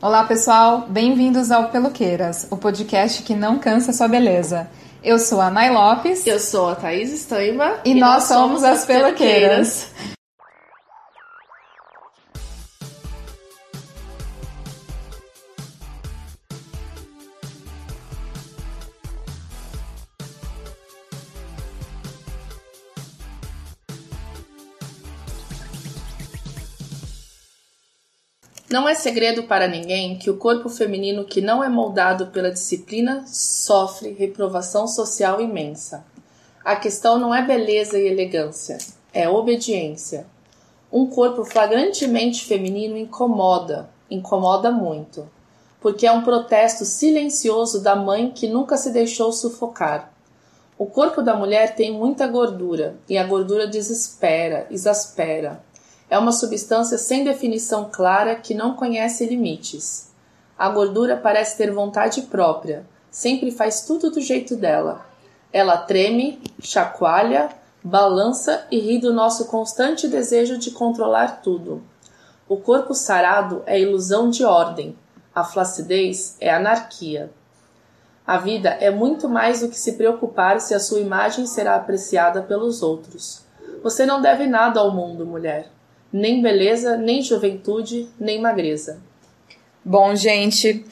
Olá, pessoal. Bem-vindos ao Peluqueiras, o podcast que não cansa sua beleza. Eu sou a Nay Lopes. Eu sou a Thaís Estaima. E, e nós, nós, somos as Peluqueiras. Não é segredo para ninguém que o corpo feminino que não é moldado pela disciplina sofre reprovação social imensa. A questão não é beleza e elegância, é obediência. Um corpo flagrantemente feminino incomoda, incomoda muito, porque é um protesto silencioso da mãe que nunca se deixou sufocar. O corpo da mulher tem muita gordura e a gordura desespera, exaspera é uma substância sem definição clara que não conhece limites. A gordura parece ter vontade própria, sempre faz tudo do jeito dela. Ela treme, chacoalha, balança e ri do nosso constante desejo de controlar tudo. O corpo sarado é ilusão de ordem, a flacidez é anarquia. A vida é muito mais do que se preocupar se a sua imagem será apreciada pelos outros. Você não deve nada ao mundo, mulher nem beleza, nem juventude, nem magreza. Bom, gente,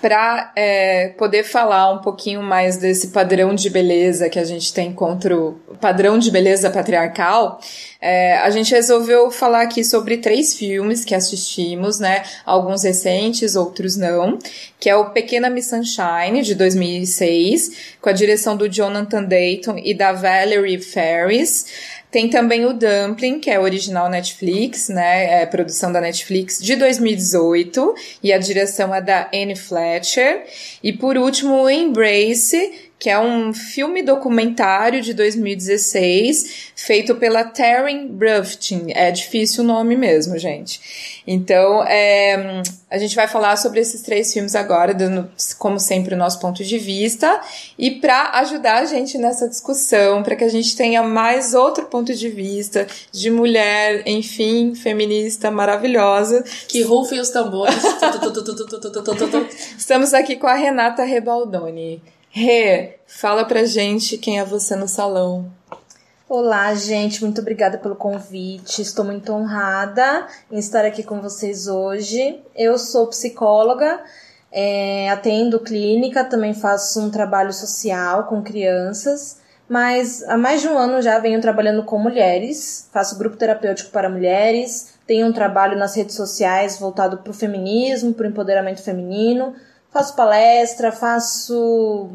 para é, poder falar um pouquinho mais desse padrão de beleza que a gente tem contra o padrão de beleza patriarcal, é, a gente resolveu falar aqui sobre três filmes que assistimos, né? Alguns recentes, outros não, que é o Pequena Miss Sunshine, de 2006, com a direção do Jonathan Dayton e da Valerie Ferris. Tem também o Dumpling, que é original Netflix, né? É produção da Netflix de 2018 e a direção é da Anne Fletcher. E por último, o Embrace, que é um filme documentário de 2016 feito pela Taryn Bruftin. É difícil o nome mesmo, gente. Então, é, a gente vai falar sobre esses três filmes agora, dando, como sempre, o nosso ponto de vista. E para ajudar a gente nessa discussão, para que a gente tenha mais outro ponto de vista de mulher, enfim, feminista maravilhosa. Que rufem os tambores. Estamos aqui com a Renata Rebaldoni. Rê, fala pra gente quem é você no salão. Olá, gente, muito obrigada pelo convite. Estou muito honrada em estar aqui com vocês hoje. Eu sou psicóloga, é, atendo clínica, também faço um trabalho social com crianças, mas há mais de um ano já venho trabalhando com mulheres, faço grupo terapêutico para mulheres, tenho um trabalho nas redes sociais voltado para o feminismo, para o empoderamento feminino, faço palestra, faço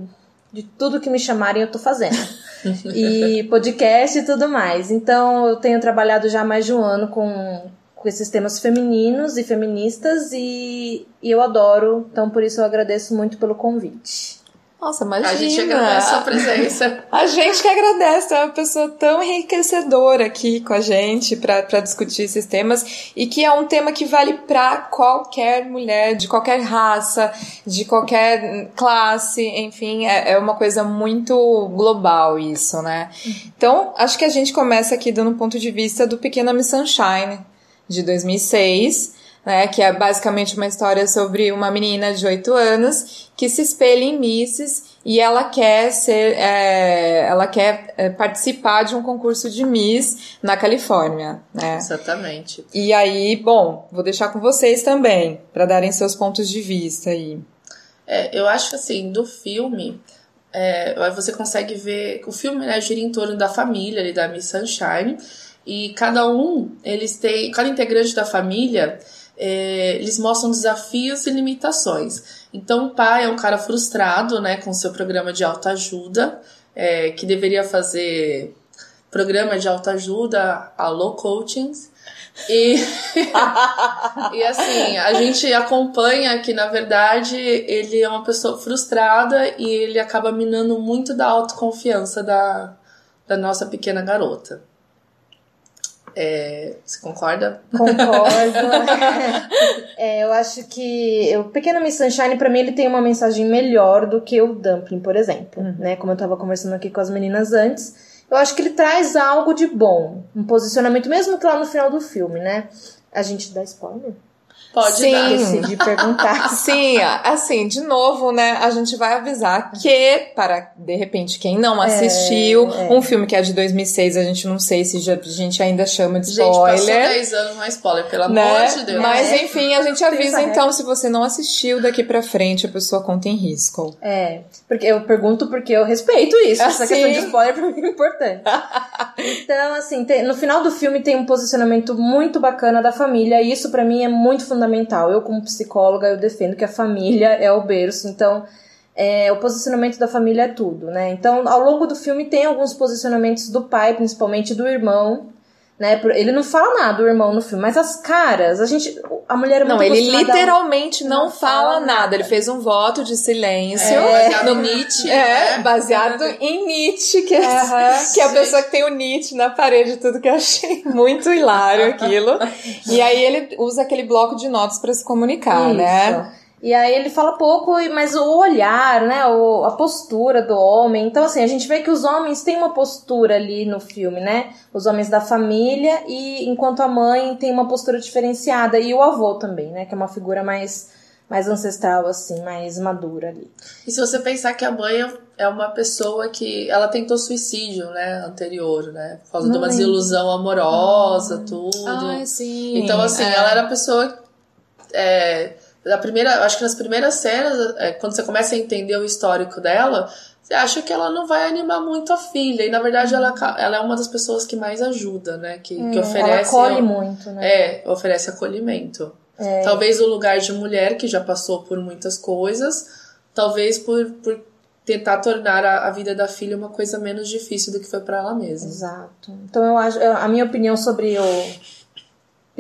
de tudo que me chamarem eu tô fazendo. e podcast e tudo mais. Então eu tenho trabalhado já mais de um ano com, com esses temas femininos e feministas e, e eu adoro. Então por isso eu agradeço muito pelo convite. Nossa, imagina. A gente agradece a sua presença. a gente que agradece, é uma pessoa tão enriquecedora aqui com a gente para discutir esses temas e que é um tema que vale para qualquer mulher, de qualquer raça, de qualquer classe, enfim, é, é uma coisa muito global isso, né? Então, acho que a gente começa aqui dando um ponto de vista do Pequena Miss Sunshine, de 2006 né, que é basicamente uma história sobre uma menina de 8 anos que se espelha em Misses e ela quer ser, é, ela quer é, participar de um concurso de Miss na Califórnia, né? Exatamente. E aí, bom, vou deixar com vocês também para darem seus pontos de vista aí. É, eu acho assim do filme é, você consegue ver o filme né, gira em torno da família ali da Miss Sunshine e cada um eles têm cada integrante da família é, eles mostram desafios e limitações. Então, o pai é um cara frustrado, né, com seu programa de autoajuda, é, que deveria fazer programa de autoajuda, alô coachings, e, e assim, a gente acompanha que na verdade ele é uma pessoa frustrada e ele acaba minando muito da autoconfiança da, da nossa pequena garota. É, você concorda? Concordo. é, eu acho que o Pequeno Miss Sunshine, pra mim, ele tem uma mensagem melhor do que o Dumpling, por exemplo. Uhum. Né? Como eu tava conversando aqui com as meninas antes. Eu acho que ele traz algo de bom. Um posicionamento, mesmo que lá no final do filme, né? A gente dá spoiler? Pode Sim. dar. Decidi perguntar. Sim, assim, de novo, né, a gente vai avisar que, para, de repente, quem não assistiu, é. um filme que é de 2006, a gente não sei se já- a gente ainda chama de Gente, passou spoiler. 10 anos, não é spoiler, pelo né? amor de Deus. Mas É. enfim, a gente avisa então, se você não assistiu, daqui pra frente a pessoa conta em risco. É, porque eu pergunto porque eu respeito isso. Essa Assim. questão de spoiler pra mim é importante. Então, assim, tem- no final do filme tem um posicionamento muito bacana da família, e isso pra mim é muito fundamental. Eu, como psicóloga, eu defendo que a família é o berço, então é, o posicionamento da família é tudo, né? Então, ao longo do filme tem alguns posicionamentos do pai, principalmente do irmão. Né? Por- Ele não fala nada do irmão no filme, mas as caras, a gente. A mulher é muito Não, ele literalmente não, não fala fala nada. nada. Ele fez um voto de silêncio. É, baseado no Nietzsche. É, né? baseado em Nietzsche, que é, que é a pessoa que tem o Nietzsche na parede, tudo que eu achei muito hilário aquilo. E aí ele usa aquele bloco de notas pra se comunicar, Isso. né? E aí ele fala pouco, e- mas o olhar, né, o- a postura do homem. Então, assim, a gente vê que os homens têm uma postura ali no filme, né? Os homens da família, e enquanto a mãe tem uma postura diferenciada. E o avô também, né? Que é uma figura mais, mais ancestral, assim, mais madura ali. E se você pensar que a mãe é uma pessoa que ela tentou suicídio, né, anterior, né, por causa Não de uma lembro. desilusão amorosa, tudo. Ai, sim. Então, assim, É. ela era a pessoa. É, da primeira, acho que nas primeiras cenas, é, quando você começa a entender o histórico dela, você acha que ela não vai animar muito a filha. E na verdade ela, ela é uma das pessoas que mais ajuda, né? Que, que ela oferece. acolhe muito, né? É, oferece acolhimento. Talvez o lugar de mulher que já passou por muitas coisas, talvez por, por tentar tornar a, a vida da filha uma coisa menos difícil do que foi pra ela mesma. Exato. Então eu acho, a minha opinião sobre o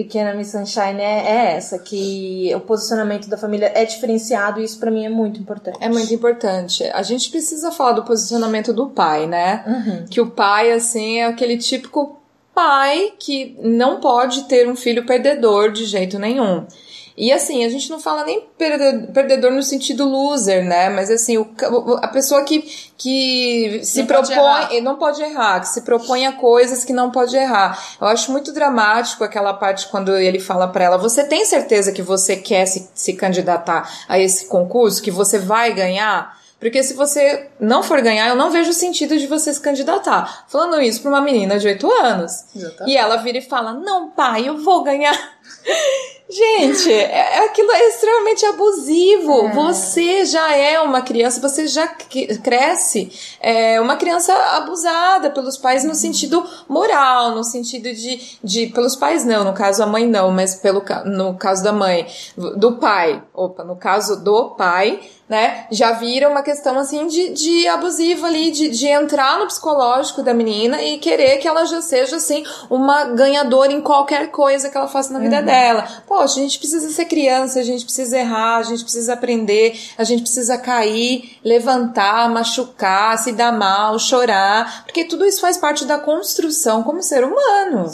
Pequena Miss Sunshine é, é essa, que o posicionamento da família é diferenciado e isso pra mim é muito importante. É muito importante. A gente precisa falar do posicionamento do pai, né? Uhum. Que o pai, assim, é aquele típico pai que não pode ter um filho perdedor de jeito nenhum. E assim, a gente não fala nem perde- perdedor no sentido loser, né? Mas assim, o a pessoa que, que se Não pode propõe, errar. não pode errar, que se propõe a coisas que não pode errar. Eu acho muito dramático aquela parte quando ele fala pra ela: Você tem certeza que você quer se, se candidatar a esse concurso, que você vai ganhar? Porque se você não for ganhar, eu não vejo o sentido de você se candidatar. Falando isso pra uma menina de 8 anos. Exatamente. E ela vira e fala: Não, pai, eu vou ganhar. Gente, é, é- aquilo é extremamente abusivo. Você já é uma criança, você já cresce é, uma criança abusada pelos pais no sentido moral, no sentido de, de. Pelos pais não, no caso a mãe não, mas pelo, no caso da mãe, do pai. Opa, no caso do pai, né? Já vira uma questão assim de, de abusivo ali, de, de entrar no psicológico da menina e querer que ela já seja assim uma ganhadora em qualquer coisa que ela faça na vida dela. Poxa, a gente precisa ser criança, a gente precisa errar, a gente precisa aprender, a gente precisa cair, levantar, machucar, se dar mal, chorar, porque tudo isso faz parte da construção como ser humano.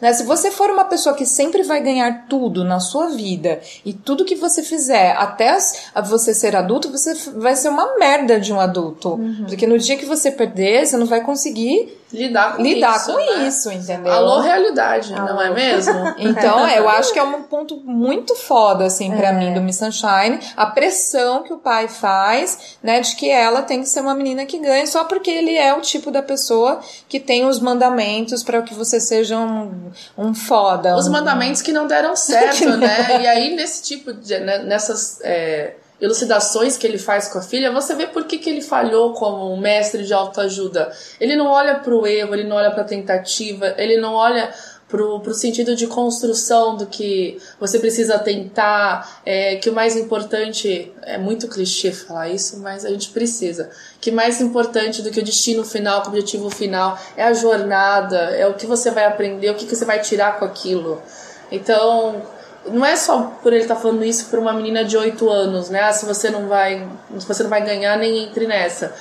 Né? Se você for uma pessoa que sempre vai ganhar tudo na sua vida e tudo que você fizer até você ser adulto, você vai ser uma merda de um adulto. Porque no dia que você perder, você não vai conseguir Lidar com lidar isso. com né? isso, entendeu? Alô, realidade, não é Alô. mesmo? Então, eu acho que é um ponto muito foda, assim, pra mim, do Miss Sunshine. A pressão que o pai faz, né, de que ela tem que ser uma menina que ganha só porque ele é o tipo da pessoa que tem os mandamentos pra que você seja um, um foda. Os um- mandamentos que não deram certo, né? E aí, nesse tipo de. né, nessas é, elucidações que ele faz com a filha, você vê por que, que ele falhou como um mestre de autoajuda. Ele não olha pro erro, ele não olha pra tentativa, ele não olha pro, pro sentido de construção do que você precisa tentar, é, que o mais importante, é muito clichê falar isso, mas a gente precisa, que mais importante do que o destino final, o objetivo final, é a jornada, é o que você vai aprender, o que, que você vai tirar com aquilo. Então, não é só por ele estar falando isso para uma menina de 8 anos, né? Ah, se você não vai, se você não vai ganhar, nem entre nessa.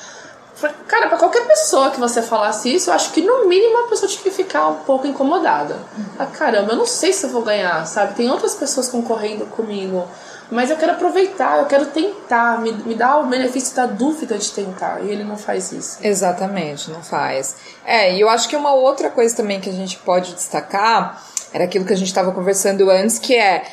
Cara, pra qualquer pessoa que você falasse isso, eu acho que no mínimo a pessoa tinha que ficar um pouco incomodada. Ah, caramba, eu não sei se eu vou ganhar, sabe? Tem outras pessoas concorrendo comigo. Mas eu quero aproveitar, eu quero tentar, me, me dá o benefício da dúvida de tentar. E ele não faz isso. Exatamente, não faz. É, e eu acho que uma outra coisa também que a gente pode destacar era aquilo que a gente estava conversando antes, que é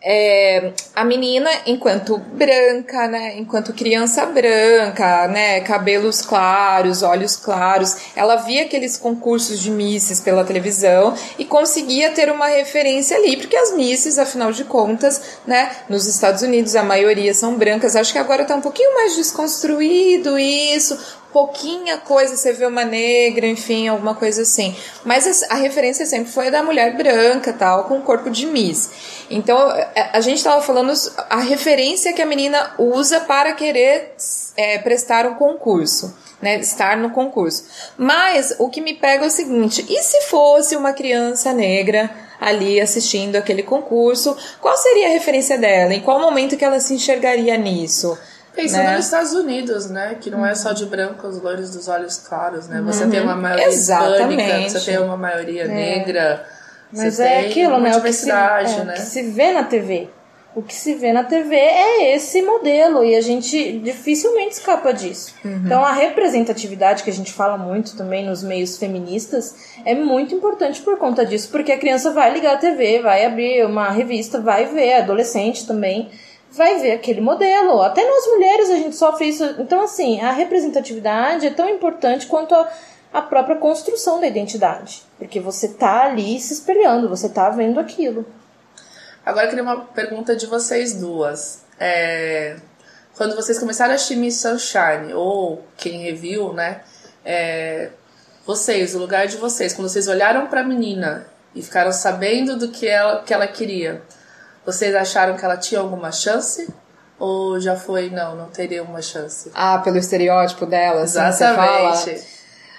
é, a menina, enquanto branca, né, enquanto criança branca, né, cabelos claros, olhos claros, ela via aqueles concursos de misses pela televisão e conseguia ter uma referência ali, porque as misses, afinal de contas, né, nos Estados Unidos a maioria são brancas. Acho que agora está um pouquinho mais desconstruído isso, pouquinha coisa você vê uma negra, enfim, alguma coisa assim. Mas a, referência sempre foi da mulher branca, tal, com corpo de Miss. Então, é, a gente estava falando a referência que a menina usa para querer é, prestar um concurso. Né, estar no concurso. Mas o que me pega é o seguinte: e se fosse uma criança negra ali assistindo aquele concurso, qual seria a referência dela? Em qual momento que ela se enxergaria nisso? Pensando né? nos Estados Unidos, né? Que não é só de brancos, loiros dos olhos claros, né? Você uhum. tem uma maioria Exatamente. hispânica, você tem uma maioria é. negra. Mas é aquilo, né? O que, se, é, né? que se vê na TV. O que se vê na TV é esse modelo e a gente dificilmente escapa disso. Uhum. Então a representatividade que a gente fala muito também nos meios feministas é muito importante por conta disso, porque a criança vai ligar a TV, vai abrir uma revista, vai ver, adolescente também vai ver aquele modelo. Até nós mulheres a gente sofre isso. Então, assim, a representatividade é tão importante quanto a, a própria construção da identidade. Porque você tá ali se espelhando, você tá vendo aquilo. Agora eu queria uma pergunta de vocês duas. É, quando vocês começaram a Miss Sunshine, ou quem reviu, né? É, vocês, o lugar de vocês, quando vocês olharam para a menina e ficaram sabendo do que ela, que ela queria, vocês acharam que ela tinha alguma chance? Ou já foi, não, não teria uma chance? Ah, pelo estereótipo dela, assim, Exatamente.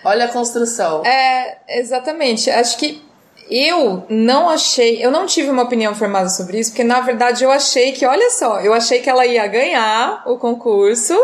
Olha a construção. É, exatamente. Acho que eu não achei, eu não tive uma opinião formada sobre isso, porque na verdade eu achei que, olha só, eu achei que ela ia ganhar o concurso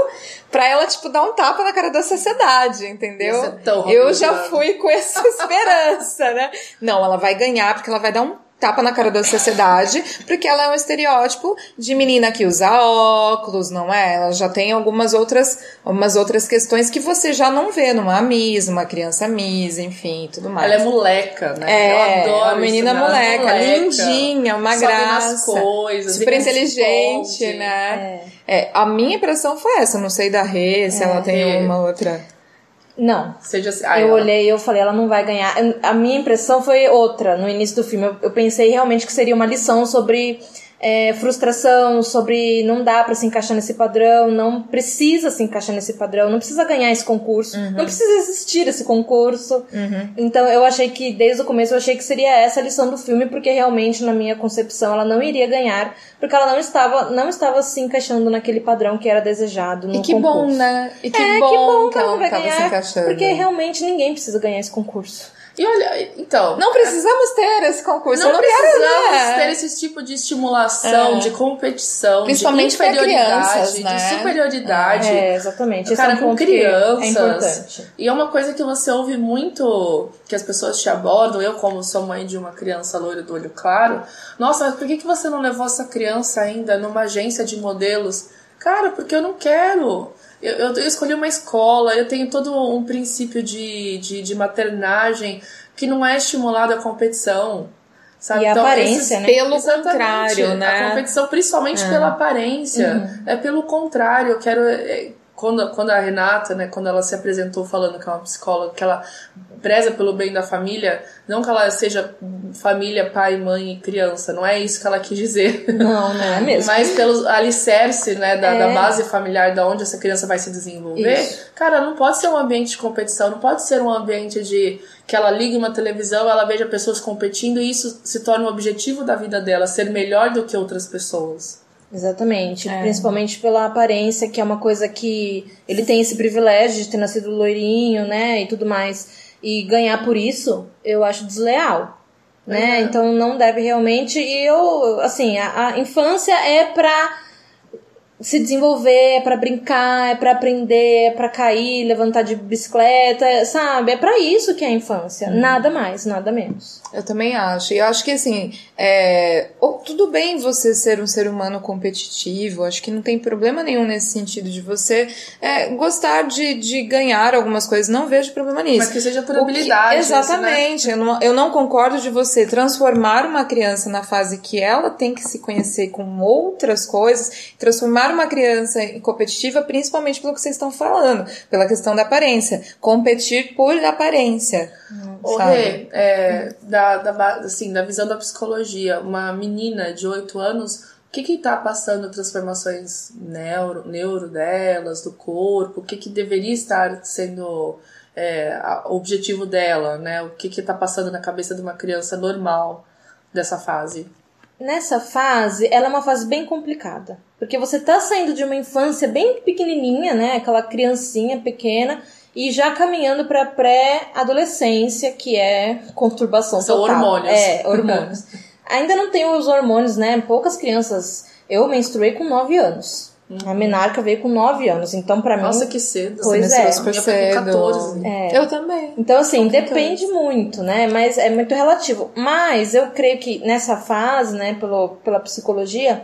pra ela, tipo, dar um tapa na cara da sociedade, entendeu? Isso é tão eu já fui com essa esperança, né? Não, ela vai ganhar porque ela vai dar um tapa na cara da sociedade, porque ela é um estereótipo de menina que usa óculos, não é? Ela já tem algumas outras, algumas outras questões que você já não vê numa Miss, uma criança Miss, enfim, tudo mais. Ela é moleca, né? É, Eu adoro uma menina isso, moleca, moleca, lindinha, uma graça. coisas, super inteligente, né? É. é. a minha impressão foi essa, não sei da Rê, se é, ela tem é. uma outra. Não. Seja assim, ah, eu ela... olhei e eu falei, ela não vai ganhar. A minha impressão foi outra no início do filme. Eu, eu pensei realmente que seria uma lição sobre é, frustração, sobre não dá para se encaixar nesse padrão, não precisa se encaixar nesse padrão, não precisa ganhar esse concurso, uhum. não precisa existir esse concurso. Uhum. Então eu achei que, desde o começo, eu achei que seria essa a lição do filme, porque realmente, na minha concepção, ela não iria ganhar, porque ela não estava, não estava se encaixando naquele padrão que era desejado no E que concurso. bom, né? E que, é, bom, que bom que, ela não vai ganhar, porque realmente ninguém precisa ganhar esse concurso. E olha, então. Não precisamos ter esse concurso. Não, não precisamos quero, né? ter esse tipo de estimulação, É. de competição, Principalmente de inferioridade, crianças, né? de superioridade. É, exatamente. Esse Cara, é um com que crianças. É importante. E é uma coisa que você ouve muito, que as pessoas te abordam. Eu, como sou mãe de uma criança loira do olho claro, nossa, mas por que, que você não levou essa criança ainda numa agência de modelos? Cara, porque eu não quero. Eu, eu, eu escolhi uma escola, eu tenho todo um princípio de, de, de maternagem que não é estimulado a competição. Sabe? E a Então, aparência, esses- né? Pelo Exatamente. contrário, né? A competição, principalmente pela aparência. É pelo contrário, eu quero. é, Quando, quando a Renata, né, quando ela se apresentou falando que é uma psicóloga, que ela preza pelo bem da família, não que ela seja família, pai, mãe e criança, não é isso que ela quis dizer. Não, não é mesmo. Mas pelo alicerce, né, da, da É. base familiar da onde essa criança vai se desenvolver, Isso. cara, não pode ser um ambiente de competição, não pode ser um ambiente de que ela ligue uma televisão, ela veja pessoas competindo e isso se torna um objetivo da vida dela, ser melhor do que outras pessoas. Exatamente, É. principalmente pela aparência, que é uma coisa que ele tem esse privilégio de ter nascido loirinho, né, e tudo mais, e ganhar por isso, eu acho desleal, né? É. Então não deve realmente. E eu, assim, a, a infância é pra se desenvolver, é para brincar, é para aprender, é para cair, levantar de bicicleta, sabe? É para isso que é a infância. Uhum. Nada mais, nada menos. Eu também acho. E eu acho que assim, é... tudo bem você ser um ser humano competitivo, acho que não tem problema nenhum nesse sentido de você é, gostar de, de ganhar algumas coisas. Não vejo problema nisso. Mas que seja por habilidade. Exatamente. Isso, né? eu, não, eu não concordo de você transformar uma criança na fase que ela tem que se conhecer com outras coisas, transformar uma criança competitiva, principalmente pelo que vocês estão falando, pela questão da aparência. Competir por aparência. Hum, Rê, é, da, da, assim, da visão da psicologia, uma menina de 8 anos, o que que está passando transformações neuro, neuro delas, do corpo, o que que deveria estar sendo é, o objetivo dela, né? O que que está passando na cabeça de uma criança normal dessa fase? Nessa fase, ela é uma fase bem complicada, porque você está saindo de uma infância bem pequenininha, né? Aquela criancinha pequena e já caminhando para pré-adolescência, que é conturbação São total. hormônios. É, hormônios. Ainda não tem os hormônios, né? Poucas crianças. Eu menstruei com 9 anos. Uhum. A menarca veio com 9 anos, então para mim. Nossa, que cedo. Pois é. Super cedo. Com 14. É. Eu também. Então, assim, depende muito, né? Mas é muito relativo. Mas eu creio que nessa fase, né, pelo, pela psicologia,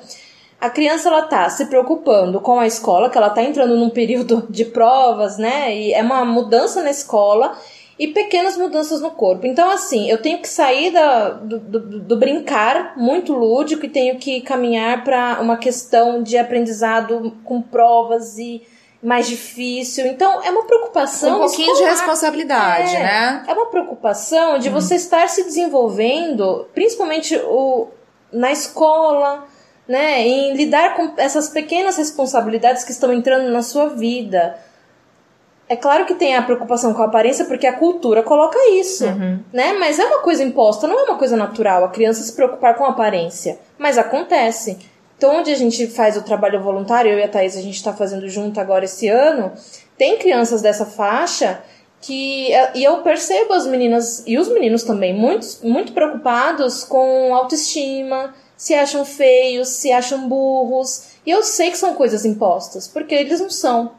a criança ela tá se preocupando com a escola, que ela tá entrando num período de provas, né? E é uma mudança na escola e pequenas mudanças no corpo. Então, assim, eu tenho que sair da, do, do, do brincar muito lúdico e tenho que caminhar para uma questão de aprendizado com provas e mais difícil. Então, é uma preocupação. Um pouquinho escolar. de responsabilidade, é, né? É uma preocupação de hum. você estar se desenvolvendo, principalmente o, na escola né, em lidar com essas pequenas responsabilidades que estão entrando na sua vida. É claro que tem a preocupação com a aparência, porque a cultura coloca isso, uhum. né? Mas é uma coisa imposta, não é uma coisa natural a criança se preocupar com a aparência. Mas acontece. Então, onde a gente faz o trabalho voluntário, eu e a Thaís, a gente está fazendo junto agora esse ano, tem crianças dessa faixa que e eu percebo as meninas e os meninos também muito, muito preocupados com autoestima, se acham feios, se acham burros. E eu sei que são coisas impostas, porque eles não são,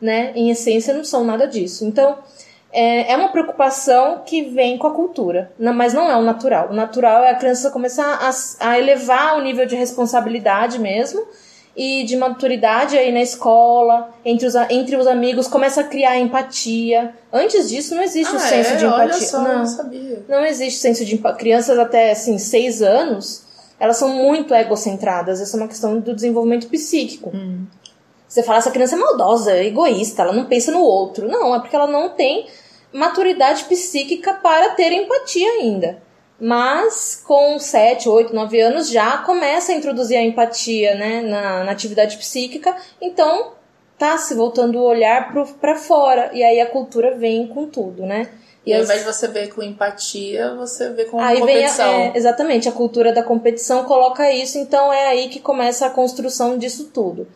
né? Em essência, não são nada disso. Então, é, é uma preocupação que vem com a cultura, mas não é o natural. O natural é a criança começar a, a elevar o nível de responsabilidade mesmo e de maturidade aí na escola, entre os, entre os amigos, começa a criar empatia. Antes disso, não existe ah, o senso é? de empatia. Olha só, não, não sabia. Não existe senso de empatia. Crianças até, assim, seis anos elas são muito egocentradas. Essa é uma questão do desenvolvimento psíquico. Hum. Você fala, essa criança é maldosa, é egoísta, ela não pensa no outro. Não, é porque ela não tem maturidade psíquica para ter empatia ainda. Mas com 7, 8, 9 anos já começa a introduzir a empatia né, na, na atividade psíquica, então tá se voltando o olhar para fora. E aí a cultura vem com tudo, né? E, ao invés de você ver com empatia, você vê com aí competição. Vem a, é, exatamente, a cultura da competição coloca isso, então é aí que começa a construção disso tudo.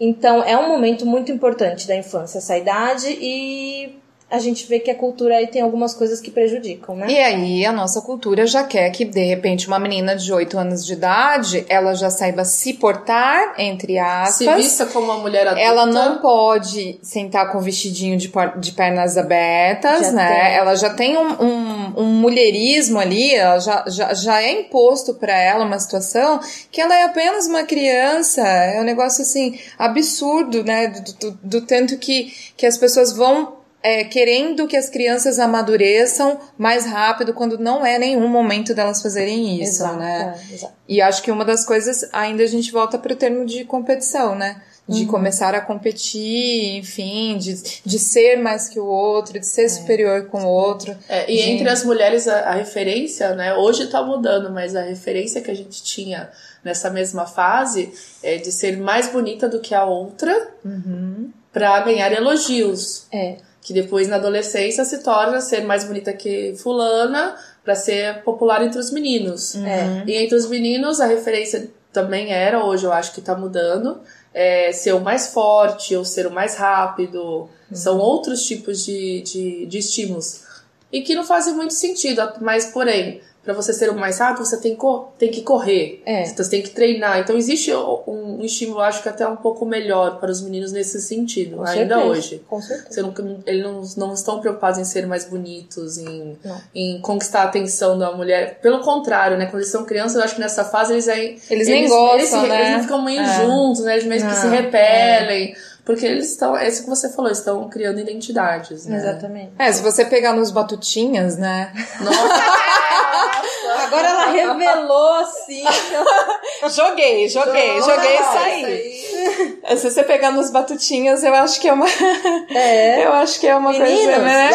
Então é um momento muito importante da infância, essa idade, e a gente vê que a cultura aí tem algumas coisas que prejudicam, né? E aí a nossa cultura já quer que, de repente, uma menina de 8 anos de idade, ela já saiba se portar, entre aspas. Se vista como uma mulher adulta. Ela não pode sentar com vestidinho de, de pernas abertas, já né? Tem. Ela já tem um, um, um mulherismo ali, ela já, já, já é imposto para ela uma situação que ela é apenas uma criança. É um negócio, assim, absurdo, né? Do, do, do tanto que, que as pessoas vão é, querendo que as crianças amadureçam mais rápido quando não é nenhum momento delas fazerem isso, exato, né? É, exato. E acho que uma das coisas, ainda a gente volta para o termo de competição, né? De uhum. começar a competir, enfim, de, de ser mais que o outro, de ser é. superior com o outro. É, e de... entre as mulheres, a, a, referência, né? Hoje tá mudando, mas a referência que a gente tinha nessa mesma fase é de ser mais bonita do que a outra uhum. para ganhar elogios. É que depois na adolescência se torna ser mais bonita que fulana para ser popular entre os meninos. Uhum. E entre os meninos a referência também era, hoje eu acho que tá mudando, é ser o mais forte ou ser o mais rápido. Uhum. São outros tipos de, de, de estímulos. E que não fazem muito sentido, mas porém, para você ser o mais rápido, você tem, tem que correr. É. Você tem que treinar. Então existe um, um estímulo, acho que até um pouco melhor para os meninos nesse sentido, Com ainda certeza, hoje. Com certeza. Você não, eles não, não estão preocupados em ser mais bonitos, em, Não. em conquistar a atenção da mulher. Pelo contrário, né? Quando eles são crianças, eu acho que nessa fase eles aí. Eles nem gostam, eles, se- né? eles não ficam meio É. juntos, né? Eles meio que se Não, repelem. Porque eles estão. É isso que você falou, eles estão criando identidades, né? Exatamente. É, se você pegar nos batutinhas, né? Nossa! Agora ela revelou assim. joguei, joguei, joguei e saí. Se você pegar nos batutinhas, eu acho que é uma. É. Eu acho que é uma Meninos, coisa, né?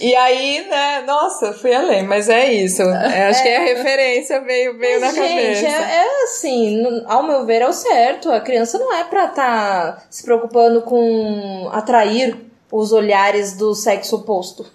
E aí, né, nossa, fui além, mas é isso. É, acho que é a referência veio, veio na gente, cabeça. é, é assim, ao meu ver, é o certo. A criança não é pra estar se preocupando com atrair os olhares do sexo oposto.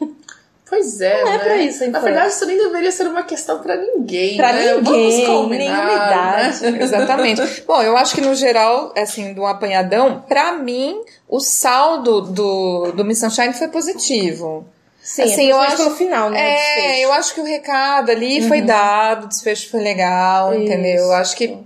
Pois é, Não é né? pra isso, Na então. verdade, isso nem deveria ser uma questão pra ninguém. Pra né? ninguém, combinar, nenhuma idade. né? Exatamente. Bom, eu acho que no geral, assim, do apanhadão, pra mim, o saldo do, do Miss Sunshine foi positivo. Sim, Assim, é eu acho- pelo final, né? o É, eu acho que o recado ali foi dado, o desfecho foi legal, Isso. entendeu? Eu acho que.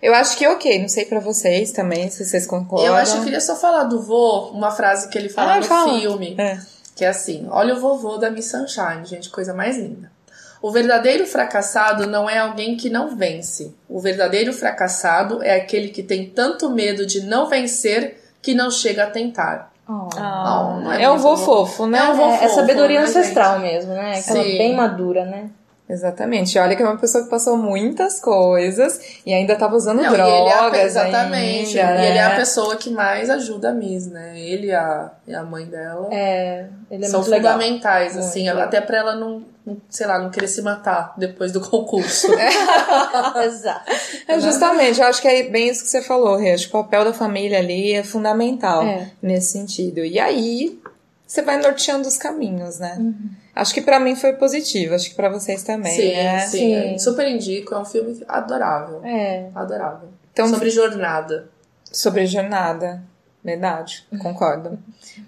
Eu acho que ok, não sei pra vocês também, se vocês concordam. Eu acho que eu queria só falar do vô, uma frase que ele fala Ah, no fala. filme. É. Que é assim: olha o vovô da Miss Sunshine, gente, coisa mais linda. O verdadeiro fracassado não é alguém que não vence. O verdadeiro fracassado é aquele que tem tanto medo de não vencer que não chega a tentar. Oh. Ah, Não, não é é um muito vô bom. fofo, né? É um vô É, é fofo, sabedoria né, ancestral mesmo, né? Aquela Sim. bem madura, né? Exatamente. Olha que é uma pessoa que passou muitas coisas e ainda tava usando Não, e é a, drogas exatamente. ainda, E ele é a né? pessoa que mais ajuda a Miss, né? Ele e a, e a mãe dela É, ele é são muito legal. fundamentais, Muito assim, legal. até pra ela não, não, sei lá, não querer se matar depois do concurso. Exato. É justamente, eu acho que é bem isso que você falou, Rê. Acho que o papel da família ali é fundamental É. nesse sentido. E aí, você vai norteando os caminhos, né? Uhum. Acho que pra mim foi positivo, acho que pra vocês também, sim, né? sim, Sim. Super indico, é um filme adorável. É. Adorável. Então- Sobre jornada. Sobre jornada. Verdade, concordo.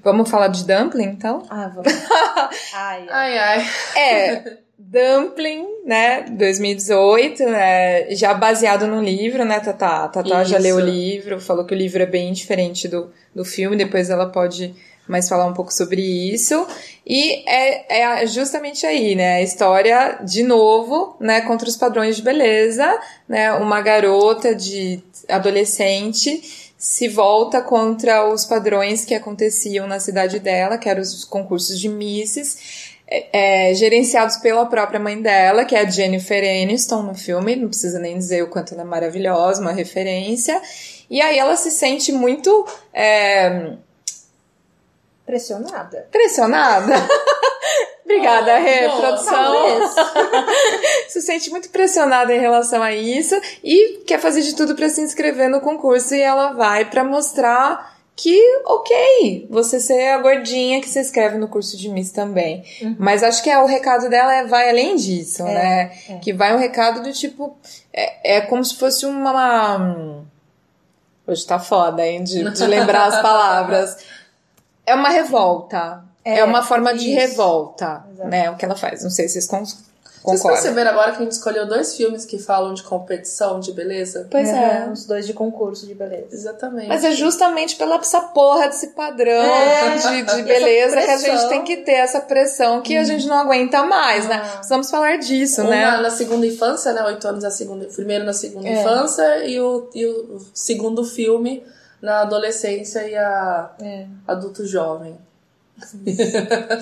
Vamos falar de dumpling, então? Ah, vamos. Ai, ai. Ai, ai. É, Dumpling, né, 2018, né, já baseado no livro, né, Tatá? A Tatá já Isso. leu o livro, falou que o livro é bem diferente do, do filme, depois ela pode mais falar um pouco sobre isso. E é, é justamente aí, né, a história, de novo, né, contra os padrões de beleza, né, uma garota de adolescente se volta contra os padrões que aconteciam na cidade dela, que eram os concursos de misses, é, é, gerenciados pela própria mãe dela, que é a Jennifer Aniston no filme, não precisa nem dizer o quanto ela é maravilhosa, uma referência. E aí ela se sente muito é, Pressionada. pressionada. Obrigada, Oh, Rê, produção. Se sente muito pressionada em relação a isso e quer fazer de tudo pra se inscrever no concurso e ela vai pra mostrar que, ok, você ser a gordinha que se inscreve no curso de Miss também. Mas acho que é, o recado dela é, vai além disso, É, né? é. Que vai um recado do tipo. É, é como se fosse uma. Hoje tá foda, hein? De, de lembrar as palavras. É uma revolta. É, É, uma forma de isso. revolta, Exato. né? O que ela faz. Não sei se vocês con Vocês concordam. perceberam agora que a gente escolheu dois filmes que falam de competição, de beleza? Pois é. Uhum, Os dois de concurso de beleza. Exatamente. Mas é justamente pela essa porra desse padrão É, de, de beleza que a gente tem que ter essa pressão que a gente não aguenta mais, né? Ah. Vamos falar disso, Um né? na, na segunda infância, né? Oito anos na segunda. Primeiro na segunda É. infância e o, e o segundo filme na adolescência e a É. adulto jovem.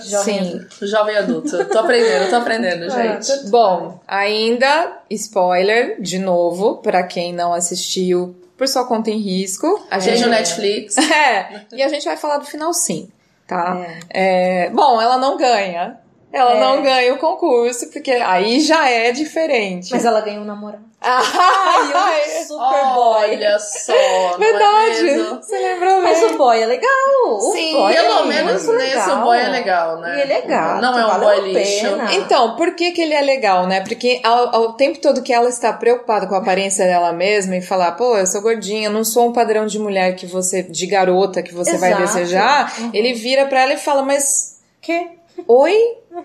Jovem Sim. Jovem adulto. Tô aprendendo, tô aprendendo, Ah, gente. Bom, ainda, spoiler, de novo, pra quem não assistiu, por sua conta em risco. A Gente, gente. no Netflix. É, e a gente vai falar do final sim, tá? É. É, bom, ela não ganha. Ela É. não ganha o concurso, porque aí já é diferente. Mas ela ganhou um namorado. Ai, Superboy. Olha só. é Verdade, mesmo? você lembrou Mas mesmo. o boy é legal. O Sim, boy Pelo é menos nesse legal. o boy é legal, né? E ele é gato, Não é um boy lixo. Então, por que, que ele é legal, né? Porque ao, ao tempo todo que ela está preocupada com a aparência dela mesma e falar, pô, eu sou gordinha, não sou um padrão de mulher que você, de garota que você vai Exato. desejar, Uhum. ele vira pra ela e fala, mas Que? Oi?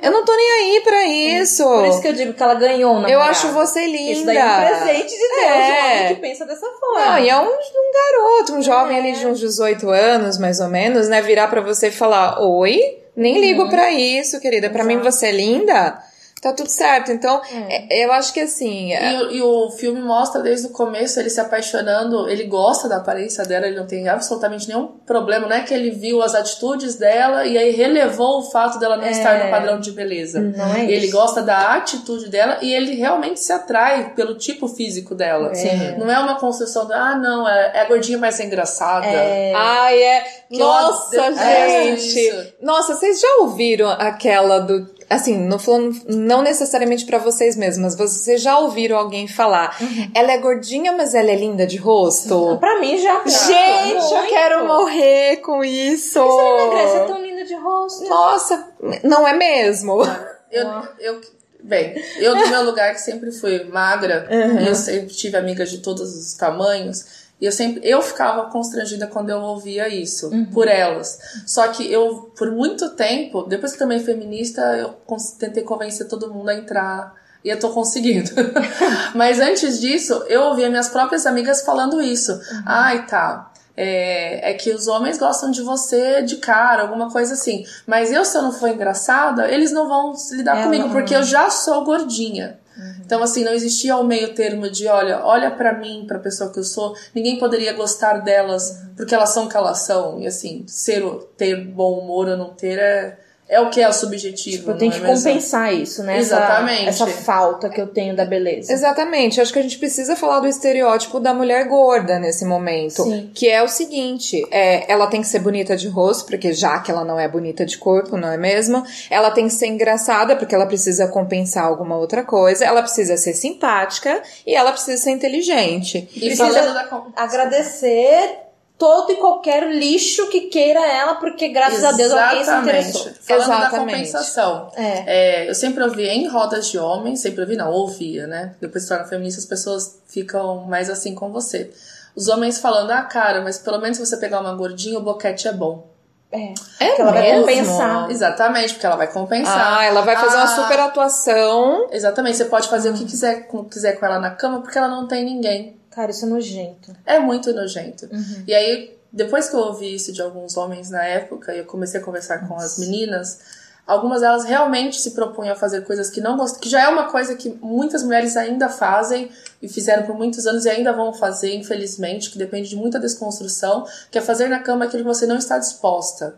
Eu não tô nem aí pra isso. Por isso que eu digo que ela ganhou um Eu acho você linda. Isso daí é um presente de Deus, É. um homem que pensa dessa forma. Não, e é um, um garoto, um jovem É. ali de uns 18 anos, mais ou menos, né? Virar pra você e falar: Oi, nem ligo pra isso, querida. Pra mim Exato. você é linda. Tá tudo certo. Então, é, eu acho que assim. é- E, o- e o filme mostra desde o começo ele se apaixonando, ele gosta da aparência dela, ele não tem absolutamente nenhum problema. Não é que ele viu as atitudes dela e aí relevou o fato dela não estar no padrão de beleza. Não é Ele isso. gosta da atitude dela e ele realmente se atrai pelo tipo físico dela. Sim. Não é uma construção de, ah, não, é, é gordinha mais engraçada. É, Ai, é. Que Nossa, gente. Nossa, vocês já ouviram aquela do. Assim, não falando, não necessariamente pra vocês mesmas, mas vocês já ouviram alguém falar. Uhum. Ela é gordinha, mas ela é linda de rosto? Pra mim já. Gente, eu Muito. quero morrer com isso. Você não emagrece, é tão linda de rosto. Nossa, não é mesmo? Eu, eu, bem, eu do meu lugar que sempre fui magra, e eu sempre tive amigas de todos os tamanhos, e eu sempre, eu ficava constrangida quando eu ouvia isso, por elas. Só que eu, por muito tempo, depois que também feminista, eu tentei convencer todo mundo a entrar, e eu tô conseguindo. Mas antes disso, eu ouvia minhas próprias amigas falando isso. Ai, tá. É, é que os homens gostam de você de cara, alguma coisa assim. Mas eu, se eu não for engraçada, eles não vão lidar É, comigo, porque eu já sou gordinha. Então, assim, não existia o meio termo de, olha, olha pra mim, pra pessoa que eu sou, ninguém poderia gostar delas porque elas são o que elas são. E assim, ser, ter bom humor ou não ter é, é o que é subjetivo. Tipo, eu tenho é que mesmo? compensar isso, né? Essa- Exatamente. Essa, falta que eu tenho da beleza. Exatamente, acho que a gente precisa falar do estereótipo da mulher gorda nesse momento. Sim. Que é o seguinte: é, ela tem que ser bonita de rosto, porque já que ela não é bonita de corpo, não é mesmo? Ela tem que ser engraçada, porque ela precisa compensar alguma outra coisa. Ela precisa ser simpática e ela precisa ser inteligente. E Precisa falando da Agradecer todo e qualquer lixo que queira ela, porque graças a Deus alguém se interessou. Falando da Exatamente. compensação. É. É, eu sempre ouvia em rodas de homens, sempre ouvi, não, ouvia, né? Depois se torna feminista, as pessoas ficam mais assim com você. Os homens falando, ah, cara, mas pelo menos se você pegar uma gordinha, o boquete é bom. É. É Porque ela vai mesmo? compensar. Exatamente, porque ela vai compensar. Ah, ela vai fazer uma Ah, super atuação. Exatamente, você pode fazer o que quiser com, quiser com ela na cama, porque ela não tem ninguém. Cara, isso é nojento. É muito nojento. E aí, depois que eu ouvi isso de alguns homens na época, e eu comecei a conversar com as meninas, algumas delas realmente se propunham a fazer coisas que não gostam, que já é uma coisa que muitas mulheres ainda fazem e fizeram por muitos anos e ainda vão fazer, infelizmente, que depende de muita desconstrução, que é fazer na cama aquilo que você não está disposta.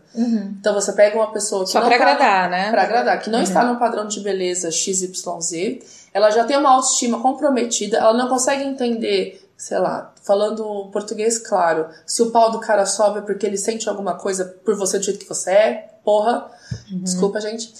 Então você pega uma pessoa que Só não pra tá- agradar, né? Pra agradar, que não está num padrão de beleza XYZ, ela já tem uma autoestima comprometida, ela não consegue entender, sei lá, falando português claro, se o pau do cara sobe é porque ele sente alguma coisa por você do jeito que você é, porra. Desculpa, gente.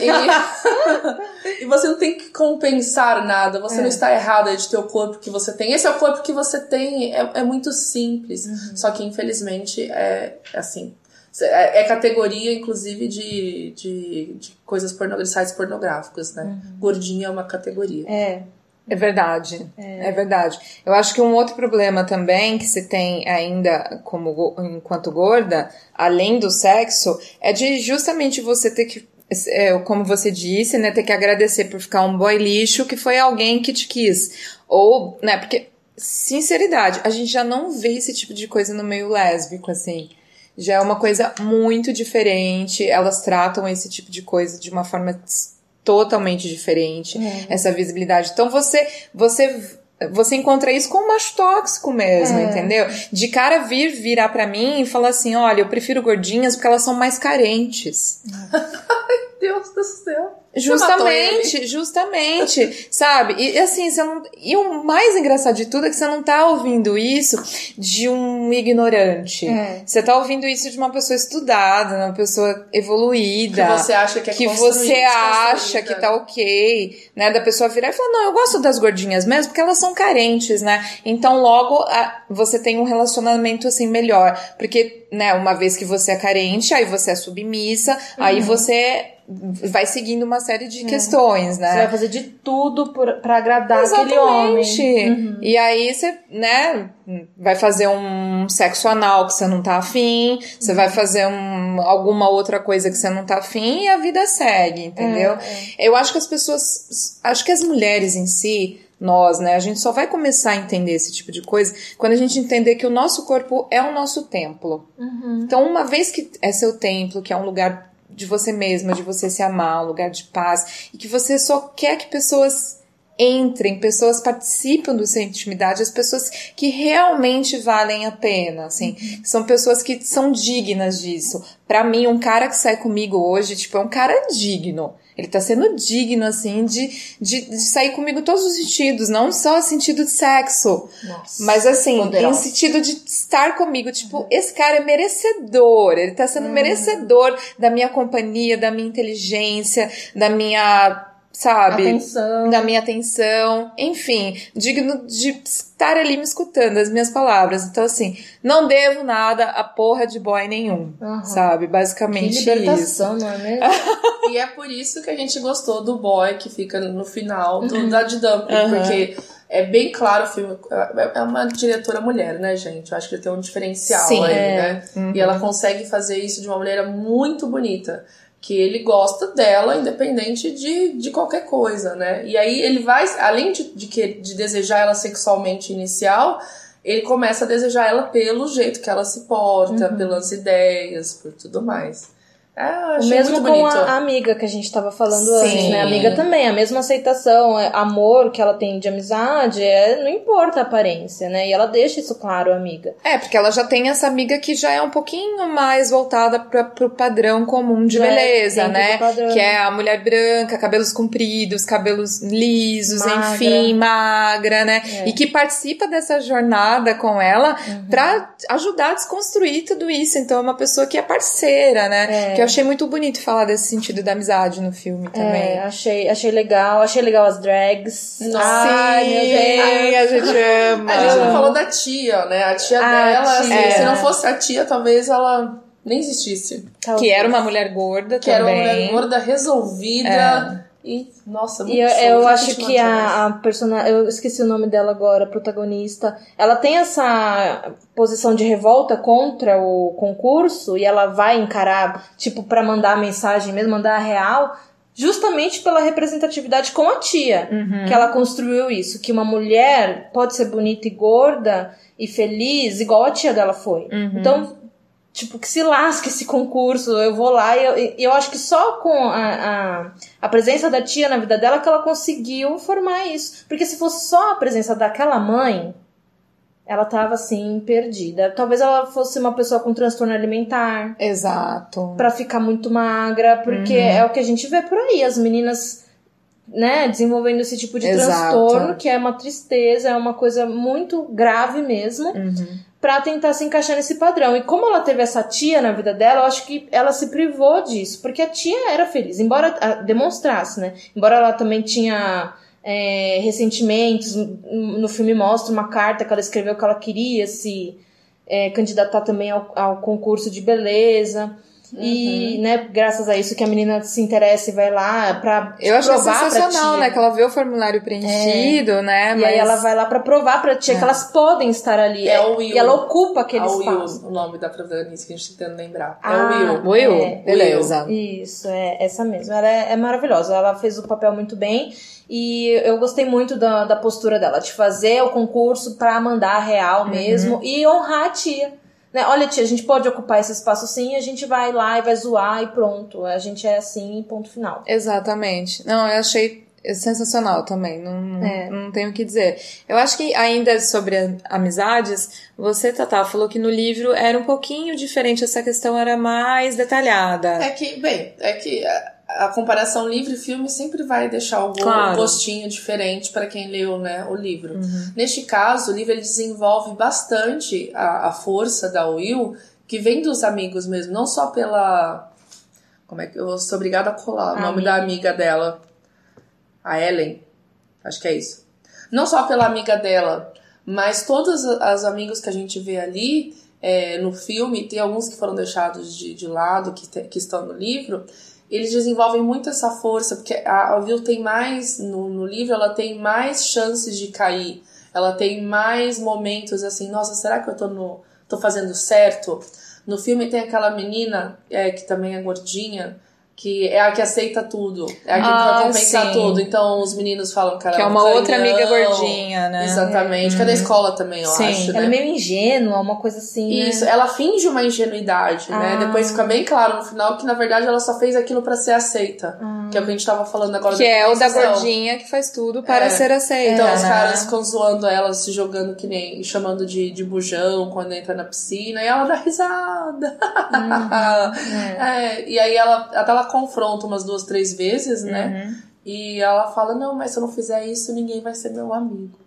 E, e você não tem que compensar nada, você não está errada de ter o corpo que você tem. Esse é o corpo que você tem, é, é muito simples. Só que, infelizmente, é, é assim. É, é categoria, inclusive, de, de, de coisas porno, de sites pornográficos, né? Gordinha é uma categoria. É. É verdade, é. verdade. Eu acho que um outro problema também que se tem ainda como enquanto gorda, além do sexo, é de justamente você ter que, é, como você disse, né, ter que agradecer por ficar um boy lixo que foi alguém que te quis. Ou, né, porque, sinceridade, a gente já não vê esse tipo de coisa no meio lésbico, assim. Já é uma coisa muito diferente, elas tratam esse tipo de coisa de uma forma totalmente diferente, essa visibilidade. Então você, você, você encontra isso com um macho tóxico mesmo, entendeu? De cara vir virar pra mim e falar assim, olha, eu prefiro gordinhas porque elas são mais carentes. Deus do céu. Justamente, justamente, sabe? E assim, você não. E o mais engraçado de tudo é que você não tá ouvindo isso de um ignorante. É. Você tá ouvindo isso de uma pessoa estudada, uma pessoa evoluída. Que você acha que é que você acha que tá ok, né? Da pessoa virar e falar, não, eu gosto das gordinhas mesmo, porque elas são carentes, né? Então logo a- você tem um relacionamento assim melhor. Porque, né, uma vez que você é carente, aí você é submissa, aí você vai seguindo uma, série de questões, né? Você vai fazer de tudo por, pra agradar aquele homem. Exatamente. Uhum. E aí você, né, vai fazer um sexo anal que você não tá afim, você vai fazer um, alguma outra coisa que você não tá afim e a vida segue, entendeu? É, Eu acho que as pessoas, acho que as mulheres em si, nós, né, a gente só vai começar a entender esse tipo de coisa quando a gente entender que o nosso corpo é o nosso templo. Uhum. Então, uma vez que é seu templo, que é um lugar de você mesma, de você se amar, um lugar de paz, e que você só quer que pessoas entrem, pessoas participam da sua intimidade, as pessoas que realmente valem a pena, assim, são pessoas que são dignas disso. Pra mim, um cara que sai comigo hoje, tipo, é um cara digno. Ele tá sendo digno, assim, de, de, de sair comigo todos os sentidos, não só sentido de sexo. Nossa. Mas assim, Poderosa. em sentido de estar comigo, tipo, esse cara é merecedor, ele tá sendo merecedor da minha companhia, da minha inteligência, da minha, sabe, Atenção. da minha atenção, enfim, digno de estar ali me escutando as minhas palavras. Então assim, não devo nada a porra de boy nenhum, Aham. sabe? Que Basicamente isso. libertação, não é mesmo? E é por isso que a gente gostou do boy que fica no final do, da de Dumpling, Uhum. porque é bem claro o filme. É é uma diretora mulher, né, gente? Eu acho que tem um diferencial Sim. aí, É. né? E ela consegue fazer isso de uma maneira muito bonita. Que ele gosta dela, independente de, de qualquer coisa, né? E aí ele vai, além de, de, que, de desejar ela sexualmente inicial, ele começa a desejar ela pelo jeito que ela se porta, pelas ideias, por tudo mais. É, eu O mesmo com bonito. a amiga que a gente tava falando Sim. antes, né? A amiga também, a mesma aceitação, é, amor que ela tem de amizade, é, não importa a aparência, né? E ela deixa isso claro, amiga. É, porque ela já tem essa amiga que já é um pouquinho mais voltada pra, pro padrão comum de Já é beleza, dentro né? Que é a mulher branca, cabelos compridos, cabelos lisos, Magra. enfim, magra, né? É. E que participa dessa jornada com ela Uhum. pra ajudar a desconstruir tudo isso. Então é uma pessoa que é parceira, né? É. Que eu achei muito bonito falar desse sentido da amizade no filme também. É, achei, achei legal, achei legal as drags. Nossa. Ai, meu Deus. a gente ama. A gente não falou da tia, né? A tia Ah, dela, assim, tia. se não fosse a tia, talvez ela nem existisse. Que era uma mulher gorda Que era uma também. mulher gorda, resolvida. E, nossa, muito E eu, eu acho que a, a personagem, eu esqueci o nome dela agora, protagonista, ela tem essa posição de revolta contra o concurso e ela vai encarar, tipo, pra mandar a mensagem mesmo, mandar a real, justamente pela representatividade com a tia, que ela construiu isso, que uma mulher pode ser bonita e gorda e feliz, igual a tia dela foi. Então, tipo, que se lasque esse concurso, eu vou lá e eu, eu acho que só com a, a, a presença da tia na vida dela que ela conseguiu formar isso. Porque se fosse só a presença daquela mãe, ela tava assim, perdida. Talvez ela fosse uma pessoa com transtorno alimentar, Exato. pra ficar muito magra, porque é o que a gente vê por aí, as meninas. Né, desenvolvendo esse tipo de Exato. transtorno, que é uma tristeza, é uma coisa muito grave mesmo pra tentar se encaixar nesse padrão. E como ela teve essa tia na vida dela, eu acho que ela se privou disso, porque a tia era feliz, embora ah, demonstrasse, né? Embora ela também tinha é, ressentimentos, no no filme mostra uma carta que ela escreveu que ela queria se é, candidatar também ao, ao concurso de beleza. E, né, graças a isso que a menina se interessa e vai lá pra Eu acho sensacional, tia. né? Que ela vê o formulário preenchido, né? E mas... aí ela vai lá pra provar pra tia que elas podem estar ali. É o Will. E ela ocupa aquele A Will, espaço. o nome da protagonista que a gente tá tentando lembrar. Ah, é o Will. Will, É. beleza. Isso, é essa mesmo. Ela é, é maravilhosa. Ela fez o papel muito bem. E eu gostei muito da, da postura dela, de fazer o concurso pra mandar a real Uhum. mesmo e honrar a tia. Né? Olha, tia, a gente pode ocupar esse espaço sim, a gente vai lá e vai zoar e pronto. A gente é assim, ponto final. Exatamente. Não, eu achei sensacional também. Não, É. não tenho o que dizer. Eu acho que ainda sobre amizades, você, Tatá, falou que no livro era um pouquinho diferente, essa questão era mais detalhada. É que, bem, é que a, comparação livre-filme sempre vai deixar go- Claro. gostinho diferente para quem leu né, o livro. Uhum. Neste caso, o livro ele desenvolve bastante a, a força da Will, que vem dos amigos mesmo, não só pela. Como é que eu sou obrigada a colar o nome da amiga dela? A Ellen. Acho que é isso. Não só pela amiga dela, mas todos os amigos que a gente vê ali é, no filme, tem alguns que foram deixados de, de lado, que, te- que estão no livro, eles desenvolvem muito essa força, porque a, a Vil tem mais, no, no livro, ela tem mais chances de cair. Ela tem mais momentos assim, nossa, será que eu tô, no, tô fazendo certo? No filme tem aquela menina, é, que também é gordinha, que é a que aceita tudo, é a que ah, compensa sim. tudo. Então os meninos falam que ela que é uma um outra amiga gordinha, né? Exatamente, é. que é da uhum. escola também, eu sim. acho. Ela né? é meio ingênua, uma coisa assim. Isso, né? ela finge uma ingenuidade, né? ah. né? Depois fica bem claro no final que na verdade ela só fez aquilo para ser aceita, ah. que é o que a gente tava falando agora. Que é o da gordinha que faz tudo para é. ser aceita. Então os né? caras ficam zoando ela, se jogando que nem chamando de, de bujão quando entra na piscina e ela dá risada. Uhum. é. é, e aí ela até ela confronta umas duas, três vezes, né? Uhum. E ela fala: Não, mas se eu não fizer isso, ninguém vai ser meu amigo.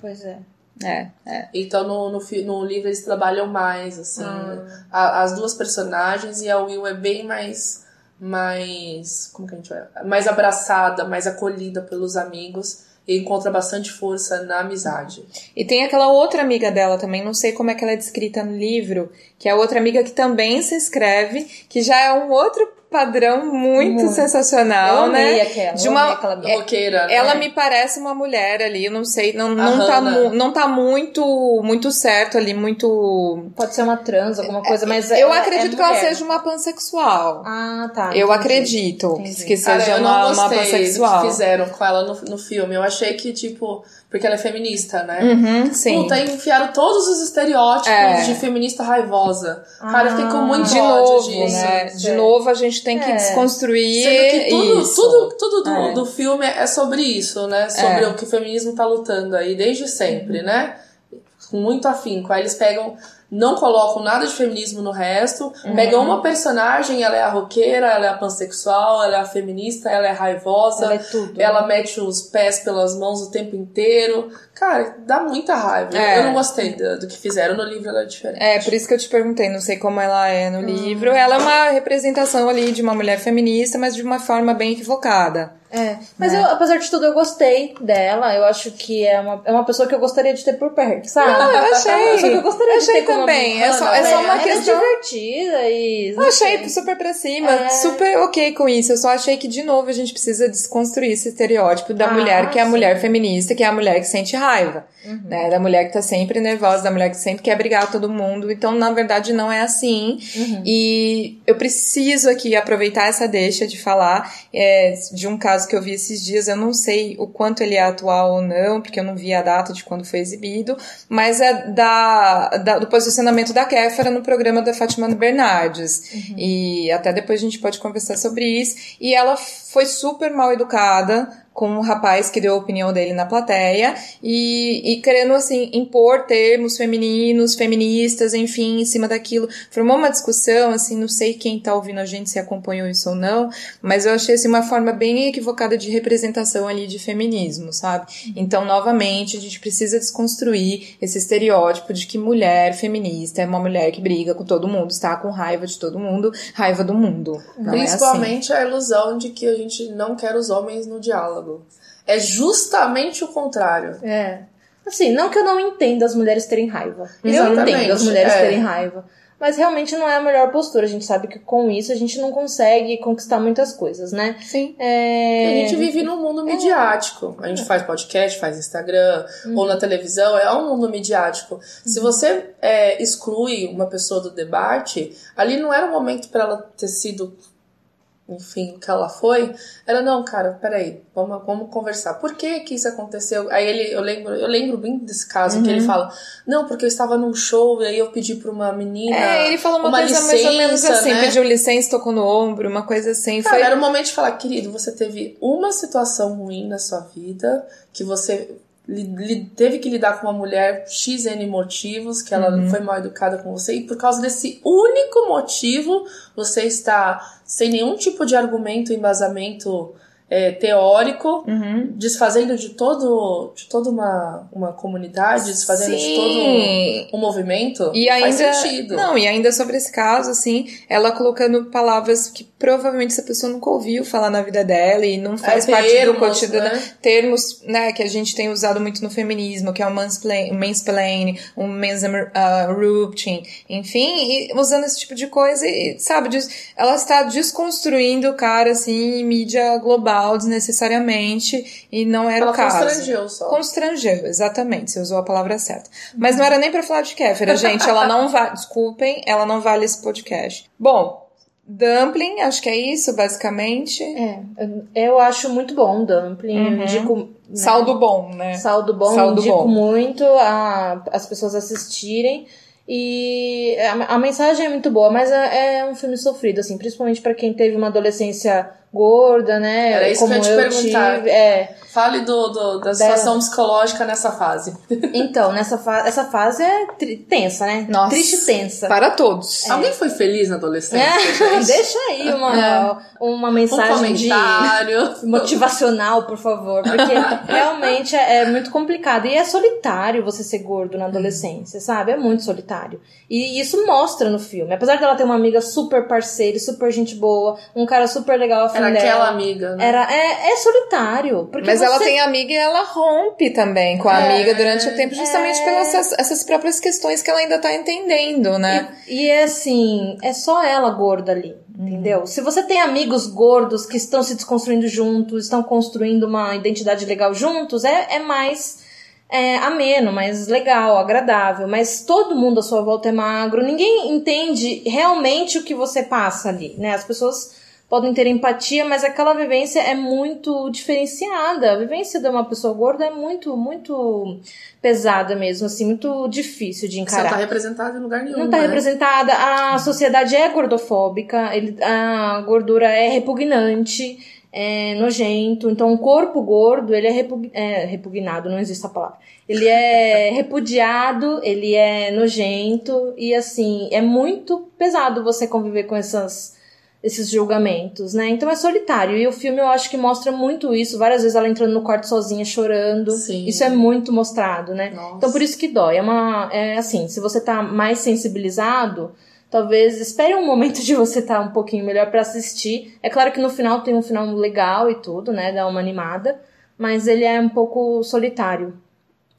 Pois é. É, é. Então no, no, no livro eles trabalham mais, assim. Hum. A, as duas personagens e a Will é bem mais. Mais. Como que a gente vai? Mais abraçada, mais acolhida pelos amigos e encontra bastante força na amizade. E tem aquela outra amiga dela também, não sei como é que ela é descrita no livro, que é outra amiga que também se escreve, que já é um outro padrão muito, muito. sensacional, eu né? Aquela, de uma aquela roqueira, né? ela me parece uma mulher ali, eu não sei, não, não tá, não tá muito muito certo ali, muito pode ser uma trans, alguma coisa, mas eu acredito é que ela seja uma pansexual. Ah, tá. Eu entendi. acredito entendi. que seja Cara, uma, uma pansexual. Do que fizeram com ela no, no filme. Eu achei que tipo porque ela é feminista, né? Uhum, sim. Puta, enfiaram todos os estereótipos é. de feminista raivosa. Ah, Cara, eu fiquei com muito de novo, disso. Né? De novo, a gente tem que é. desconstruir Sendo que tudo, isso. tudo, tudo do, é. do filme é sobre isso, né? Sobre é. o que o feminismo tá lutando aí desde sempre, né? Com muito afinco. Aí eles pegam não colocam nada de feminismo no resto, uhum. pegam uma personagem, ela é a roqueira, ela é a pansexual, ela é a feminista, ela é raivosa, ela, é tudo, ela mete os pés pelas mãos o tempo inteiro. Cara, dá muita raiva. É. Eu não gostei do, do, que fizeram no livro, ela é diferente. É, por isso que eu te perguntei, não sei como ela é no uhum. livro. Ela é uma representação ali de uma mulher feminista, mas de uma forma bem equivocada. É, mas né? eu, apesar de tudo, eu gostei dela. Eu acho que é uma, é uma pessoa que eu gostaria de ter por perto, sabe? Não, eu achei. É uma pessoa que eu gostaria eu de ter também. É só, é só uma questão. Divertida e. Eu achei sei. super pra cima, é. super ok com isso. Eu só achei que, de novo, a gente precisa desconstruir esse estereótipo da ah, mulher que é a sim. mulher feminista, que é a mulher que sente raiva. Uhum. Né? Da mulher que tá sempre nervosa, da mulher que sempre quer brigar todo mundo. Então, na verdade, não é assim. Uhum. E eu preciso aqui aproveitar essa deixa de falar é, de um caso que eu vi esses dias. Eu não sei o quanto ele é atual ou não, porque eu não vi a data de quando foi exibido, mas é da, da do posicionamento da Kéfera no programa da Fátima Bernardes. Uhum. E até depois a gente pode conversar sobre isso. E ela foi super mal educada com um rapaz que deu a opinião dele na plateia e, e querendo, assim, impor termos femininos, feministas, enfim, em cima daquilo. Formou uma discussão, assim, não sei quem tá ouvindo a gente se acompanhou isso ou não, mas eu achei, assim, uma forma bem equivocada de representação ali de feminismo, sabe? Então, novamente, a gente precisa desconstruir esse estereótipo de que mulher feminista é uma mulher que briga com todo mundo, está com raiva de todo mundo, raiva do mundo. Não Principalmente é assim. a ilusão de que a gente não quer os homens no diálogo. É justamente o contrário. É. Assim, não que eu não entenda as mulheres terem raiva. Exatamente. Eu entendo as mulheres é. terem raiva. Mas realmente não é a melhor postura. A gente sabe que com isso a gente não consegue conquistar muitas coisas, né? Sim. É... A gente vive num mundo midiático. A gente faz podcast, faz Instagram, uhum. ou na televisão, é um mundo midiático. Uhum. Se você é, exclui uma pessoa do debate, ali não era o momento para ela ter sido enfim, que ela foi, ela, não, cara, peraí, vamos, vamos conversar. Por que que isso aconteceu? Aí ele, eu lembro, eu lembro bem desse caso uhum. que ele uhum. fala, não, porque eu estava num show e aí eu pedi pra uma menina. É, ele falou uma, uma coisa licença, mais ou menos assim, né? pediu licença, tocou no ombro, uma coisa assim. Cara, foi... era o momento de falar, querido, você teve uma situação ruim na sua vida que você teve que lidar com uma mulher XN motivos, que ela uhum. foi mal educada com você, e por causa desse único motivo, você está sem nenhum tipo de argumento, embasamento é, teórico, Uhum. desfazendo de todo de toda uma, uma comunidade, desfazendo de todo Sim. um movimento. E ainda, não, e ainda sobre esse caso, assim, ela colocando palavras que provavelmente essa pessoa nunca ouviu falar na vida dela e não faz É, parte termos, do cotidiano. né? Termos, né, que a gente tem usado muito no feminismo, que é o mansplain, mansplaining, o mansrupting, enfim, e usando esse tipo de coisa e, sabe, ela está desconstruindo o cara, assim, em mídia global, desnecessariamente, e não era Ela o caso. constrangeu só. Constrangeu, exatamente, você usou a palavra certa. Mas não era nem pra falar de Kéfera, gente. Ela não vale. Desculpem, ela não vale esse podcast. Bom, dumpling, acho que é isso, basicamente. É, eu- acho muito bom o dumpling. Uhum. Eu indico. né, Saldo bom, né? Saldo bom, Saldo indico bom. muito a, as pessoas assistirem. E a, a mensagem é muito boa, mas é, é um filme sofrido, assim, principalmente pra quem teve uma adolescência gorda, né? Era isso que eu ia te perguntar. tive. É. Fale do, do- da situação psicológica nessa fase. Então, nessa fa essa fase é tensa, né? Nossa. Triste e tensa. Para todos. Alguém foi feliz na adolescência? É, deixa aí uma, uma Um mensagem de comentário. motivacional, por favor, porque realmente é, é muito complicado e é solitário você ser gordo na adolescência, sabe? É muito solitário. E isso mostra no filme. Apesar dela ter uma amiga super parceira, e super gente boa, um cara super legal Era dela. aquela amiga, né? Era, é, é solitário. Porque Mas ela você- tem amiga e ela rompe também com a É, amiga durante o tempo, justamente é. pelas essas, essas próprias questões que ela ainda tá entendendo, né? E, e é assim, é só ela gorda ali, entendeu? Se você tem amigos gordos que estão se desconstruindo juntos, estão construindo uma identidade legal juntos, é, é mais é, ameno, mais legal, agradável. Mas todo mundo à sua volta é magro, ninguém entende realmente o que você passa ali, né? As pessoas podem ter empatia, mas aquela vivência é muito diferenciada. A vivência de uma pessoa gorda é muito, muito pesada mesmo, assim, muito difícil de Você não encarar tá representada em lugar nenhum. não está né? representada. A sociedade é gordofóbica, a gordura é repugnante, é nojento. Então, o corpo gordo, ele é, repug, é repugnado, não existe a palavra. Ele é repudiado, ele é nojento e, assim, é muito pesado você conviver com essas esses julgamentos, né? Então é solitário. E o filme eu acho que mostra muito isso. Várias vezes ela entrando no quarto sozinha chorando. Sim. Isso é muito mostrado, né? Nossa. Então por isso que dói. É uma. É assim, se você tá mais sensibilizado, talvez espere um momento de você estar um pouquinho melhor pra assistir. É claro que no final tem um final legal e tudo, né? Dá uma animada. Mas ele é um pouco solitário,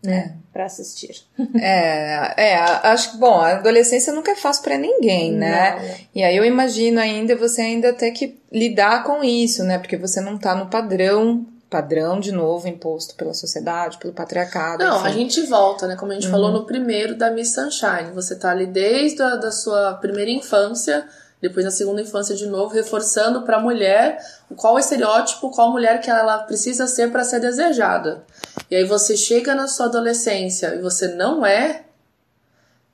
né? Pra assistir. É, é, acho que, bom, a adolescência nunca é fácil pra ninguém, né? Não, né? E aí eu imagino ainda você ainda ter que lidar com isso, né? Porque você não tá no padrão, padrão de novo imposto pela sociedade, pelo patriarcado. Não, enfim. a gente volta, né? Como a gente Uhum. falou no primeiro da Miss Sunshine. Você tá ali desde a da sua primeira infância, depois na segunda infância de novo, reforçando pra mulher qual o estereótipo, qual mulher que ela precisa ser pra ser desejada. E aí você chega na sua adolescência e você não é.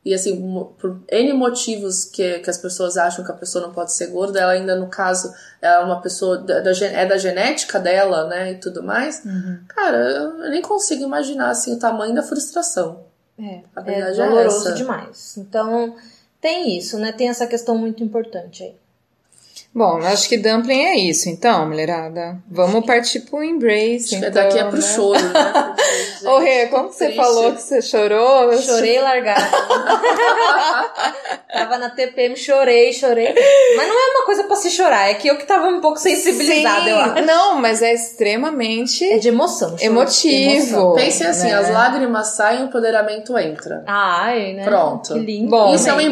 E assim, por N motivos que, que as pessoas acham que a pessoa não pode ser gorda, ela ainda, no caso, é uma pessoa, da, da é da genética dela, né, e tudo mais. Uhum. Cara, eu nem consigo imaginar, assim, o tamanho da frustração. É, A é verdade é doloroso essa. demais. Então, tem isso, né? Tem essa questão muito importante aí. Bom, acho que dumpling é isso, então, mulherada. Vamos partir pro embrace. Então, daqui é pro né? choro, né? Ô, Rê, como que você triste. falou que você chorou? Eu Chorei largada. tava na TPM, chorei, chorei. Mas não é uma coisa pra se chorar, é que eu que tava um pouco sensibilizada, Sim, eu acho. Não, mas é extremamente É de emoção. choro. emotivo. Emoção. Pense assim, né? as lágrimas saem, o empoderamento entra. Ai, né? Pronto. Que lindo. Bom, Isso é um Amei.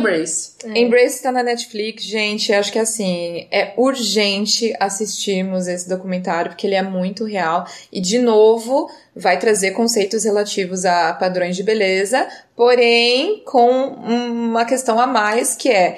Embrace. Embrace tá na Netflix, gente. Acho que assim, é urgente assistirmos esse documentário, porque ele é muito real. E, de novo, vai trazer conceitos relativos a padrões de beleza, porém com uma questão a mais, que é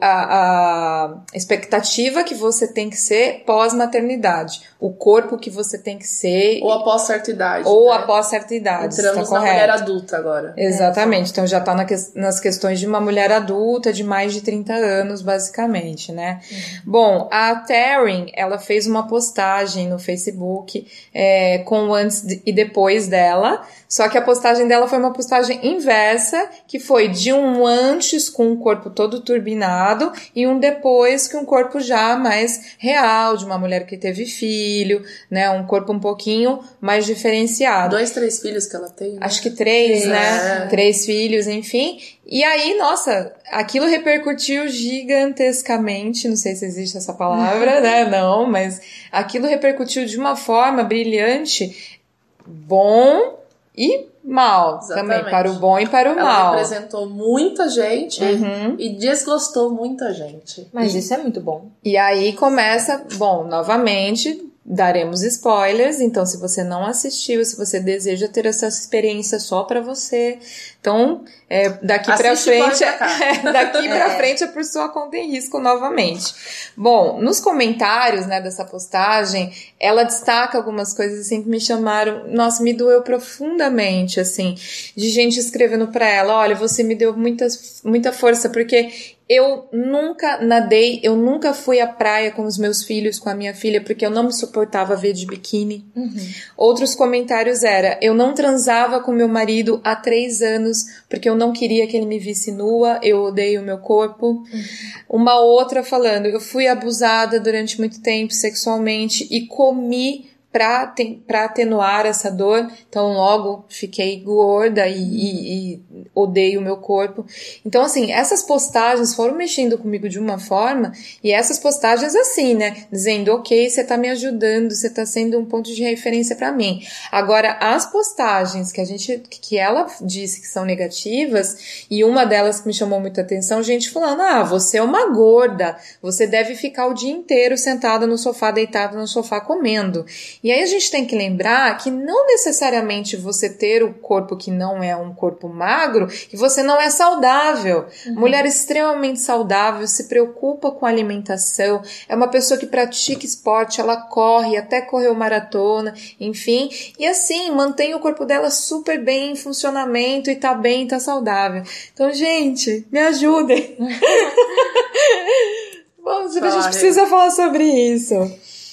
a, a expectativa que você tem que ser pós-maternidade. O corpo que você tem que ser Ou após certa idade. ou né? após certa idade. Entramos tá na correto. mulher adulta agora. Exatamente, então já tá na ques- nas questões de uma mulher adulta de mais de 30 anos, basicamente, né? Bom, a Taryn, ela fez uma postagem no Facebook é, com o antes e depois dela, só que a postagem dela foi uma postagem inversa, que foi de um antes com o corpo todo turbinado e um depois com um corpo já mais real, de uma mulher que teve filho, né? Um corpo um pouquinho mais diferenciado. Dois, três filhos que ela tem. Né? Acho que três, né? É. Três filhos, enfim. E aí, nossa, aquilo repercutiu gigantescamente, não sei se existe essa palavra, né? Não, mas aquilo repercutiu de uma forma brilhante, bom e mal Exatamente. também, para o bom e para o Ela mal. Ela representou muita gente uhum. e desgostou muita gente. Mas e, isso é muito bom. E aí começa, bom, novamente, daremos spoilers, então se você não assistiu, se você deseja ter essa experiência só para você, então é, daqui para frente, é, daqui é. para frente é por sua conta em risco novamente. Bom, nos comentários, né, dessa postagem, ela destaca algumas coisas assim que me chamaram, nossa, me doeu profundamente, assim, de gente escrevendo para ela, olha, você me deu muita, muita força porque eu nunca nadei, eu nunca fui à praia com os meus filhos, com a minha filha, porque eu não me suportava ver de biquíni. Uhum. Outros comentários era, eu não transava com meu marido há três anos, porque eu não queria que ele me visse nua, eu odeio o meu corpo. Uhum. Uma outra falando, eu fui abusada durante muito tempo sexualmente e comi para atenuar essa dor, então logo fiquei gorda e, e, e, odeio o meu corpo. Então, assim, essas postagens foram mexendo comigo de uma forma, e essas postagens assim, né? Dizendo, ok, você tá me ajudando, você tá sendo um ponto de referência para mim. Agora, as postagens que a gente, que ela disse que são negativas, e uma delas que me chamou muita atenção, gente falando, ah, você é uma gorda, você deve ficar o dia inteiro sentada no sofá, deitada no sofá comendo. E aí a gente tem que lembrar que não necessariamente você ter o corpo que não é um corpo magro, que você não é saudável. Uhum. Mulher extremamente saudável, se preocupa com a alimentação, é uma pessoa que pratica esporte, ela corre, até correu maratona, enfim, e assim, mantém o corpo dela super bem em funcionamento e tá bem, tá saudável. Então, gente, me ajudem. Bom, a gente precisa falar sobre isso.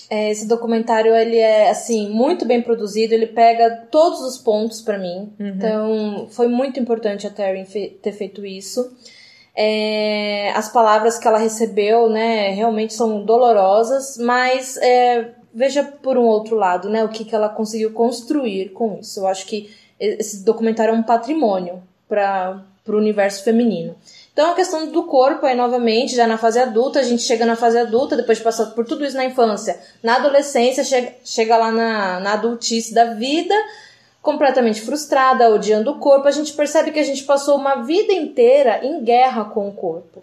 É, esse documentário ele é assim muito bem produzido, ele pega todos os pontos para mim. Uhum. Então foi muito importante a Terry fe ter feito isso. É, as palavras que ela recebeu, né, realmente são dolorosas, mas é, veja por um outro lado, né, o que, que ela conseguiu construir com isso. Eu acho que esse documentário é um patrimônio para o universo feminino. Então a questão do corpo aí novamente, já na fase adulta, a gente chega na fase adulta, depois de passar por tudo isso na infância, na adolescência, chega, chega lá na, na adultice da vida, completamente frustrada, odiando o corpo, a gente percebe que a gente passou uma vida inteira em guerra com o corpo.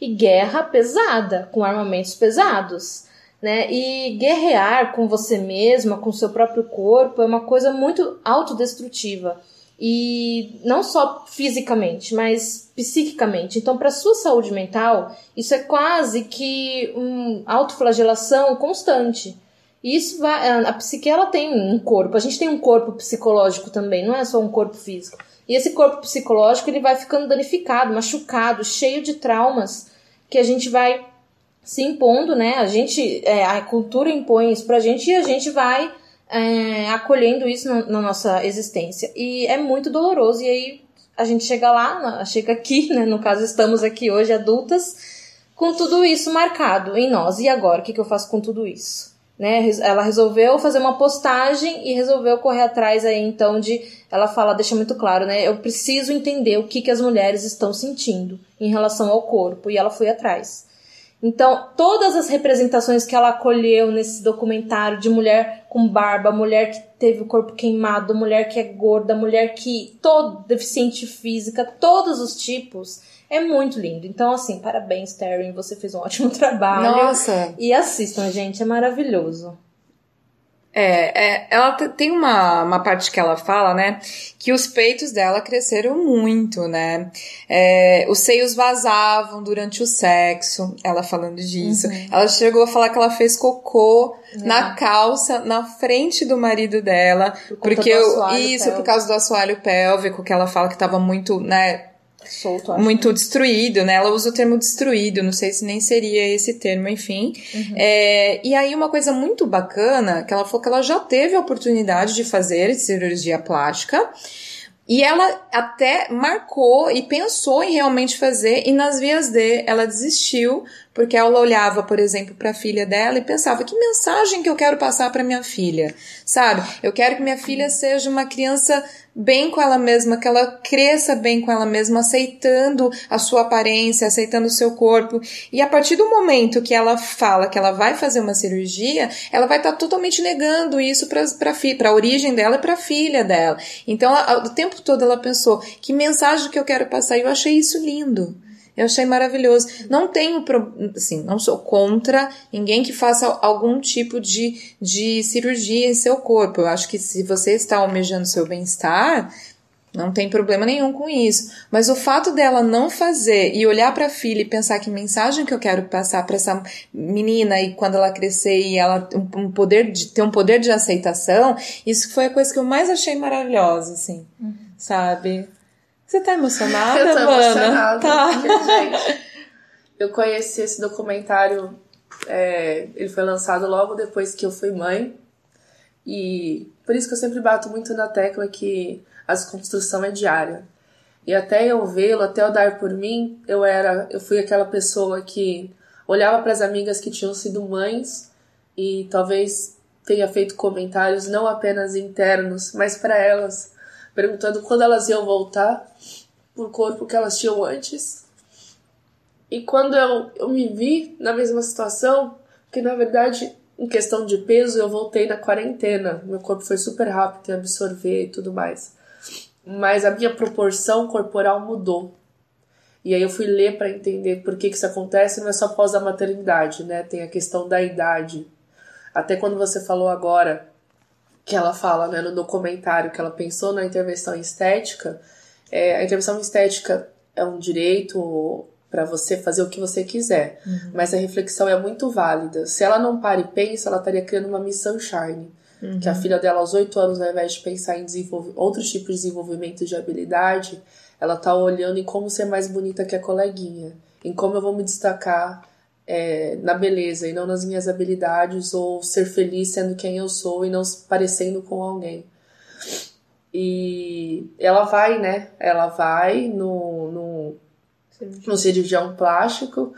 E guerra pesada, com armamentos pesados. Né? E guerrear com você mesma, com seu próprio corpo, é uma coisa muito autodestrutiva. E não só fisicamente, mas psiquicamente. Então, para sua saúde mental, isso é quase que uma autoflagelação constante. E isso vai. A psique ela tem um corpo. A gente tem um corpo psicológico também, não é só um corpo físico. E esse corpo psicológico ele vai ficando danificado, machucado, cheio de traumas que a gente vai se impondo, né? A gente, é, a cultura impõe isso pra gente e a gente vai é, acolhendo isso na, na, nossa existência. E é muito doloroso. E aí a gente chega lá, chega aqui, né? No caso, estamos aqui hoje adultas, com tudo isso marcado em nós. E agora, o que, que eu faço com tudo isso? Né? Ela resolveu fazer uma postagem e resolveu correr atrás aí, então, de. Ela fala, deixa muito claro, né? Eu preciso entender o que, que as mulheres estão sentindo em relação ao corpo. E ela foi atrás. Então, todas as representações que ela acolheu nesse documentário de mulher com barba, mulher que teve o corpo queimado, mulher que é gorda, mulher que todo deficiente física, todos os tipos, é muito lindo. Então, assim, parabéns, Terry, você fez um ótimo trabalho. Nossa! E assistam, gente, é maravilhoso. É, é, ela tem uma, uma parte que ela fala, né, que os peitos dela cresceram muito, né, é, os seios vazavam durante o sexo, ela falando disso. Uhum. Ela chegou a falar que ela fez cocô é. na calça, na frente do marido dela, por porque eu, isso, pélvico. por causa do assoalho pélvico, que ela fala que tava muito, né, solto, muito destruído, né? Ela usa o termo destruído, não sei se nem seria esse termo, enfim. Uhum. É, e aí uma coisa muito bacana, que ela falou que ela já teve a oportunidade de fazer cirurgia plástica, e ela até marcou e pensou em realmente fazer, e nas vias D ela desistiu, porque ela olhava, por exemplo, para a filha dela e pensava: que mensagem que eu quero passar para minha filha? Sabe? Eu quero que minha filha seja uma criança bem com ela mesma, que ela cresça bem com ela mesma, aceitando a sua aparência, aceitando o seu corpo. E a partir do momento que ela fala que ela vai fazer uma cirurgia, ela vai estar tá totalmente negando isso para a origem dela e para a filha dela. Então, o tempo todo ela pensou: que mensagem que eu quero passar? E eu achei isso lindo. Eu achei maravilhoso. Não tenho, assim, não sou contra ninguém que faça algum tipo de, de cirurgia em seu corpo. Eu acho que se você está almejando seu bem-estar, não tem problema nenhum com isso. Mas o fato dela não fazer e olhar para a filha e pensar que mensagem que eu quero passar para essa menina e quando ela crescer e ela um, um, poder de ter um poder de aceitação, isso foi a coisa que eu mais achei maravilhosa, assim, uhum. sabe? Você tá emocionada, Eu tô mana? emocionada. Tá. Gente, eu conheci esse documentário, é, ele foi lançado logo depois que eu fui mãe. E por isso que eu sempre bato muito na tecla que a construção é diária. E até eu vê-lo, até eu dar por mim, eu era, eu fui aquela pessoa que olhava para as amigas que tinham sido mães e talvez tenha feito comentários não apenas internos, mas para elas perguntando quando elas iam voltar pro corpo que elas tinham antes. E quando eu, eu me vi na mesma situação, que na verdade, em questão de peso, eu voltei na quarentena. Meu corpo foi super rápido em absorver e tudo mais. Mas a minha proporção corporal mudou. E aí eu fui ler para entender por que, que isso acontece, não é só após a maternidade, né? Tem a questão da idade. Até quando você falou agora que ela fala né, no documentário que ela pensou na intervenção estética, é, a intervenção estética é um direito para você fazer o que você quiser, uhum. mas a reflexão é muito válida. Se ela não para e pensa, ela estaria criando uma Miss Sunshine, uhum. que a filha dela aos oito anos, ao invés de pensar em desenvolver outros tipos de desenvolvimento de habilidade, ela tá olhando em como ser mais bonita que a coleguinha, em como eu vou me destacar é, na beleza e não nas minhas habilidades ou ser feliz sendo quem eu sou e não parecendo com alguém. E ela vai, né? Ela vai no, no, no cirurgião plástico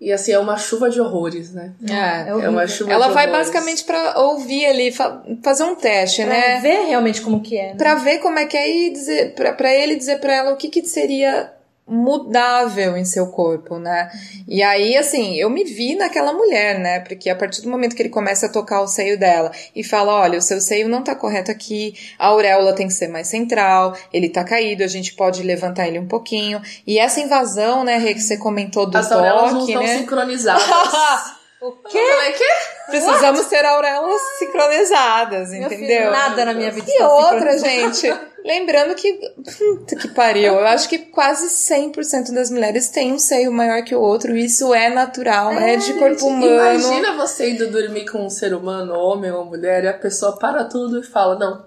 e assim, é uma chuva de horrores, né? É, é uma chuva Ela vai horrores. basicamente para ouvir ali, fa fazer um teste, pra né? Pra ver realmente como que é. Né? Pra ver como é que é e dizer, pra, pra ele dizer pra ela o que que seria mudável em seu corpo, né? E aí, assim, eu me vi naquela mulher, né? Porque a partir do momento que ele começa a tocar o seio dela e fala, olha, o seu seio não tá correto aqui, a auréola tem que ser mais central, ele tá caído, a gente pode levantar ele um pouquinho. E essa invasão, né, Rê, que você comentou do As toque, auréolas não estão né? sincronizadas. O quê? Eu quê? Precisamos What? ter auréolas sincronizadas, Meu entendeu? Filho, nada na minha vida. E outra, gente, lembrando que. Puta que pariu. Eu acho que quase 100% das mulheres têm um seio maior que o outro. Isso é natural, é, é de corpo humano. Imagina você indo dormir com um ser humano, homem ou mulher, e a pessoa para tudo e fala: Não,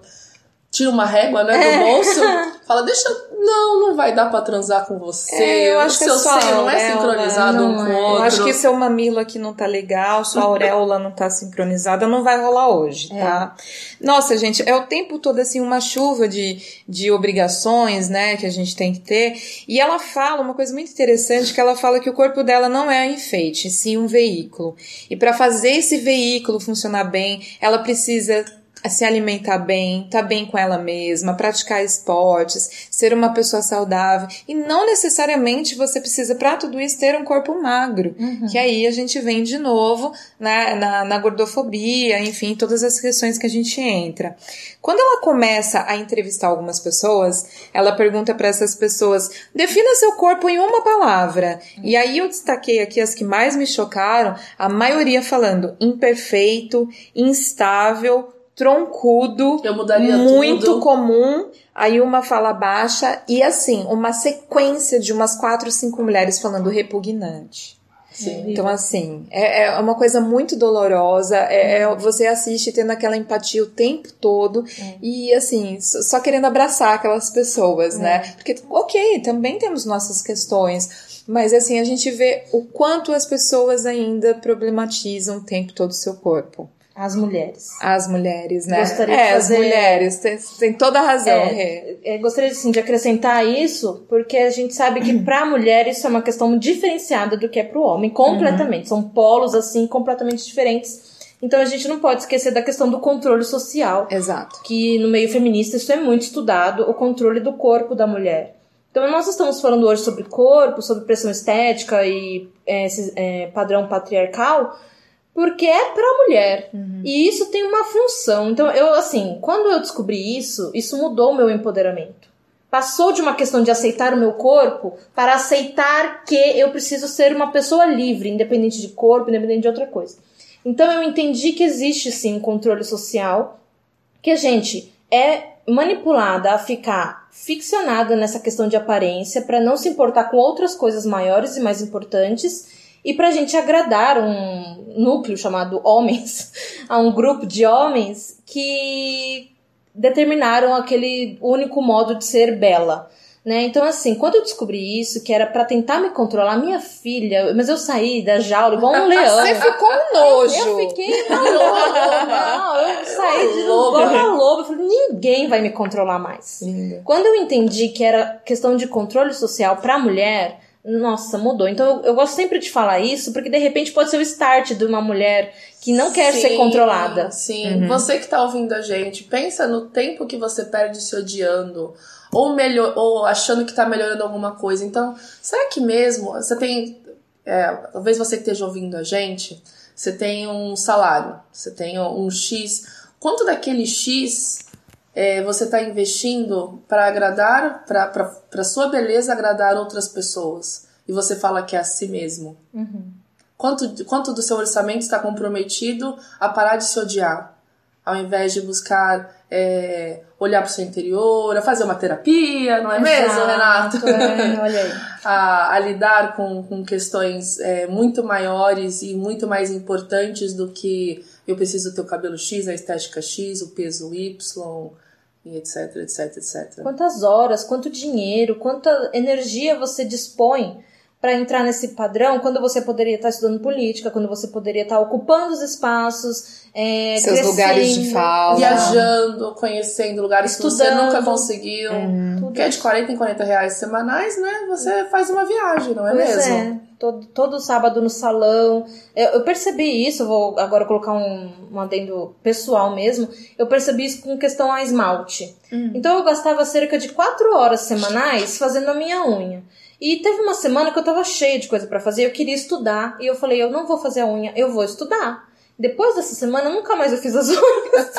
tira uma régua, né, do é. bolso, fala, deixa, não, não vai dar para transar com você. É, eu acho o que seu seio não é sincronizado um com o outro. Eu acho que seu mamilo aqui não tá legal, sua auréola não tá sincronizada, não vai rolar hoje, é. tá? Nossa, gente, é o tempo todo assim uma chuva de, de obrigações, né, que a gente tem que ter. E ela fala uma coisa muito interessante, que ela fala que o corpo dela não é um enfeite, sim um veículo. E para fazer esse veículo funcionar bem, ela precisa se alimentar bem, estar tá bem com ela mesma, praticar esportes, ser uma pessoa saudável. E não necessariamente você precisa, para tudo isso, ter um corpo magro. Uhum. Que aí a gente vem de novo né, na, na gordofobia, enfim, todas as questões que a gente entra. Quando ela começa a entrevistar algumas pessoas, ela pergunta para essas pessoas: defina seu corpo em uma palavra. Uhum. E aí eu destaquei aqui as que mais me chocaram, a maioria falando imperfeito, instável, troncudo, muito tudo. comum, aí uma fala baixa e assim, uma sequência de umas quatro, cinco mulheres falando repugnante. Sim. Então, assim, é, é uma coisa muito dolorosa. É, é, você assiste tendo aquela empatia o tempo todo e, assim, só só querendo abraçar aquelas pessoas, né? Porque, ok, também temos nossas questões, mas, assim, a gente vê o quanto as pessoas ainda problematizam o tempo todo o seu corpo. As mulheres. As mulheres, né? Gostaria de é, fazer- as mulheres, tem, tem toda a razão. É, é, gostaria assim, de acrescentar isso, porque a gente sabe que para a mulher isso é uma questão diferenciada do que é para o homem, completamente. São polos assim completamente diferentes. Então a gente não pode esquecer da questão do controle social, Exato. que no meio feminista isso é muito estudado, o controle do corpo da mulher. Então nós estamos falando hoje sobre corpo, sobre pressão estética e é, é, padrão patriarcal, porque é pra mulher. E isso tem uma função. Então, eu, assim, quando eu descobri isso, isso mudou o meu empoderamento. Passou de uma questão de aceitar o meu corpo para aceitar que eu preciso ser uma pessoa livre, independente de corpo, independente de outra coisa. Então, eu entendi que existe sim um controle social, que a gente é manipulada a ficar ficcionada nessa questão de aparência para não se importar com outras coisas maiores e mais importantes e pra gente agradar um núcleo chamado homens, a um grupo de homens que determinaram aquele único modo de ser bela. Né? Então, assim, quando eu descobri isso, que era pra tentar me controlar, minha filha, mas eu saí da jaula igual um leão. Você ficou um nojo. Eu fiquei. Não, eu saí de Lobo. igual uma loba. Eu falei, ninguém vai me controlar mais. Linda. Quando eu entendi que era questão de controle social pra mulher, nossa, mudou. Então eu, eu gosto sempre de falar isso, porque de repente pode ser o start de uma mulher que não quer ser Sim, controlada. Sim, você que tá ouvindo a gente, pensa no tempo que você perde se odiando. Ou, melhor, ou achando que tá melhorando alguma coisa. Então, será que mesmo você tem. é, talvez você que esteja ouvindo a gente, você tem um salário, você tem um X. Quanto daquele X é, você está investindo para agradar, para sua beleza agradar outras pessoas? E você fala que é a si mesmo. Quanto, quanto do seu orçamento está comprometido a parar de se odiar? Ao invés de buscar é, olhar para o seu interior, a fazer uma terapia, não é mesmo, Exato, Renato? é, olha aí. a, a lidar com, com questões é, muito maiores e muito mais importantes do que eu preciso ter o cabelo X, a estética X, o peso Y, e etc, etc, etc. Quantas horas, quanto dinheiro, quanta energia você dispõe para entrar nesse padrão quando você poderia estar estudando política, quando você poderia estar ocupando os espaços, é, Seus crescendo, lugares de fala. Viajando, conhecendo lugares que você Estudando. nunca conseguiu. tudo Que é de 40 em 40 reais semanais, né? Você faz uma viagem, não é Pois mesmo? é, todo, todo sábado no salão. Eu, eu percebi isso, vou agora colocar um, um adendo pessoal mesmo. Eu percebi isso com questão a esmalte. Então eu gastava cerca de quatro horas semanais fazendo a minha unha. E teve uma semana que eu tava cheia de coisa pra fazer, eu queria estudar. E eu falei, eu não vou fazer a unha, eu vou estudar. Depois dessa semana, nunca mais eu fiz as unhas.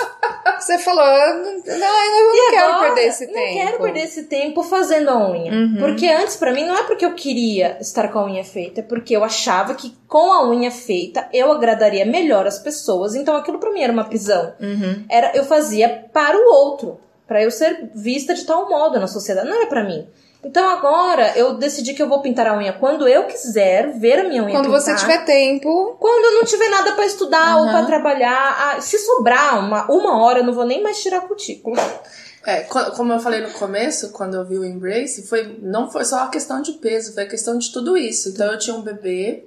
Você falou, não, eu não quero agora, perder esse não tempo. quero perder esse tempo fazendo a unha. Uhum. Porque antes, pra mim, não é porque eu queria estar com a unha feita, é porque eu achava que com a unha feita eu agradaria melhor as pessoas. Então aquilo pra mim era uma prisão. Uhum. Era, eu fazia para o outro, Pra eu ser vista de tal modo na sociedade. Não era pra mim. Então agora eu decidi que eu vou pintar a unha quando eu quiser ver a minha unha Quando pintar. você tiver tempo, Quando eu não tiver nada pra estudar ou Aham. pra trabalhar, ah, se sobrar uma, uma hora, eu não vou nem mais tirar a cutícula. É, co- como eu falei no começo, quando eu vi o Embrace, foi, não foi só a questão de peso, foi a questão de tudo isso. Então eu tinha um bebê,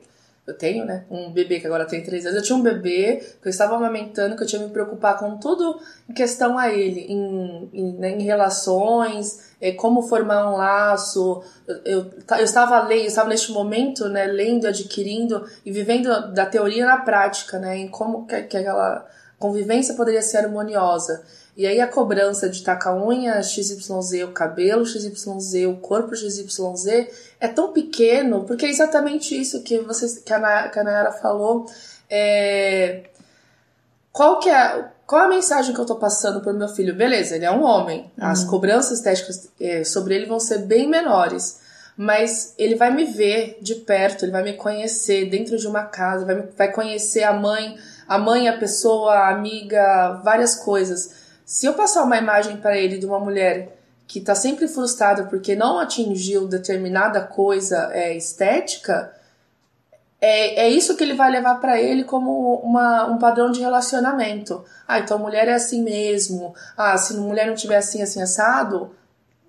eu tenho, né? Um bebê que agora tem três anos. Eu tinha um bebê que eu estava amamentando, que eu tinha que me preocupar com tudo em questão a ele, em, em, né, em relações, como formar um laço. Eu, eu, eu estava lendo, eu estava neste momento, né, lendo, adquirindo e vivendo da teoria na prática, né? Em como que, que aquela convivência poderia ser harmoniosa. E aí a cobrança de tacar unha XYZ, o cabelo XYZ, o corpo XYZ é tão pequeno, porque é exatamente isso que, vocês, que, a, que a Nayara falou. É, qual que é qual a mensagem que eu tô passando pro meu filho? Beleza, ele é um homem. As cobranças estéticas eh, sobre ele vão ser bem menores. Mas ele vai me ver de perto, ele vai me conhecer dentro de uma casa, vai, me- vai conhecer a mãe, a mãe, a pessoa, a amiga, várias coisas. Se eu passar uma imagem para ele de uma mulher que tá sempre frustrada porque não atingiu determinada coisa eh, estética, é, é isso que ele vai levar para ele como uma, um padrão de relacionamento. Ah, então mulher é assim mesmo. Ah, se mulher não tiver assim, assim, assado,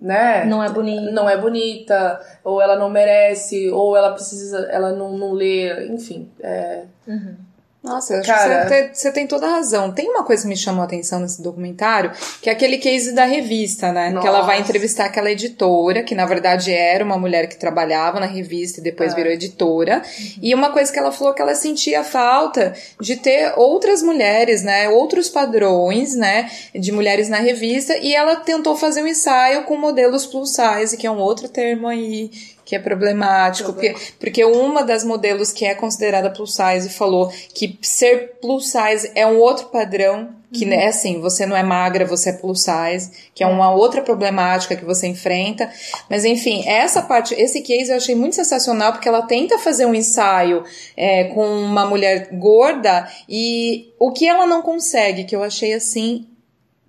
né? Não é bonita. Não é bonita, ou ela não merece, ou ela precisa, ela não, não lê, enfim. É... Uhum. Nossa, Cara, você tem, você tem, toda a razão. Tem uma coisa que me chamou a atenção nesse documentário, que é aquele case da revista, né? Nossa. Que ela vai entrevistar aquela editora, que na verdade era uma mulher que trabalhava na revista e depois é. virou editora. Uhum. E uma coisa que ela falou que ela sentia falta de ter outras mulheres, né? Outros padrões, né? De mulheres na revista. E ela tentou fazer um ensaio com modelos plus size, que é um outro termo aí que é problemático, porque, porque uma das modelos que é considerada plus size falou que ser plus size é um outro padrão, que uhum. é assim, você não é magra, você é plus size, que é uma outra problemática que você enfrenta. Mas enfim, essa parte, esse case eu achei muito sensacional, porque ela tenta fazer um ensaio é, com uma mulher gorda e o que ela não consegue, que eu achei assim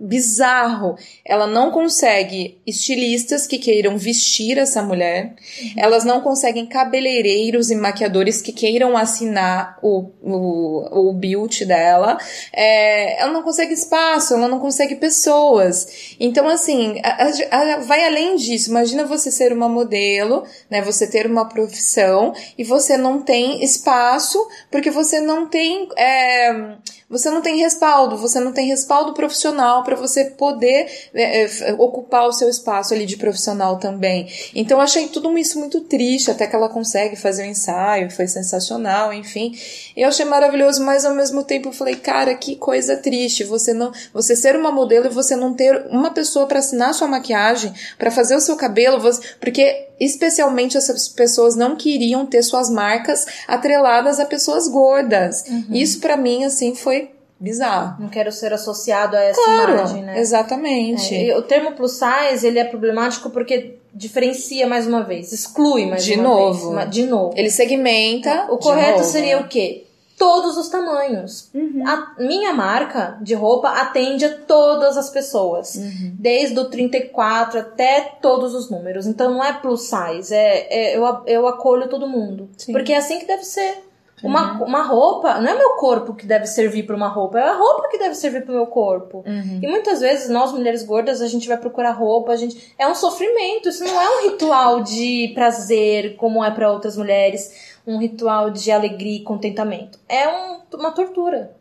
bizarro. Ela não consegue estilistas que queiram vestir essa mulher. Elas não conseguem cabeleireiros e maquiadores que queiram assinar o, o, o build dela. É, ela não consegue espaço, ela não consegue pessoas. Então, assim, a, a, a, vai além disso. Imagina você ser uma modelo, né? Você ter uma profissão e você não tem espaço porque você não tem. É, você não tem respaldo, você não tem respaldo profissional para você poder é, é, ocupar o seu espaço ali de profissional também. Então eu achei tudo isso muito triste, até que ela consegue fazer o um ensaio, foi sensacional, enfim. Eu achei maravilhoso, mas ao mesmo tempo eu falei, cara, que coisa triste, você não, você ser uma modelo e você não ter uma pessoa para assinar sua maquiagem, para fazer o seu cabelo, você, porque especialmente essas pessoas não queriam ter suas marcas atreladas a pessoas gordas. Uhum. Isso para mim assim foi bizarro. Não quero ser associado a essa claro, imagem, né? Exatamente. É, o termo plus size, ele é problemático porque diferencia mais uma vez, exclui mais de uma novo. vez. De novo. Ele segmenta. O correto seria o quê? todos os tamanhos. Uhum. A minha marca de roupa atende a todas as pessoas, uhum. desde o 34 até todos os números. Então não é plus size, é, é eu, eu acolho todo mundo. Sim. Porque é assim que deve ser. Uma, uhum. uma roupa, não é meu corpo que deve servir para uma roupa, é a roupa que deve servir para o meu corpo. Uhum. E muitas vezes, nós mulheres gordas, a gente vai procurar roupa, a gente. É um sofrimento, isso não é um ritual de prazer como é para outras mulheres um ritual de alegria e contentamento. É um, uma tortura.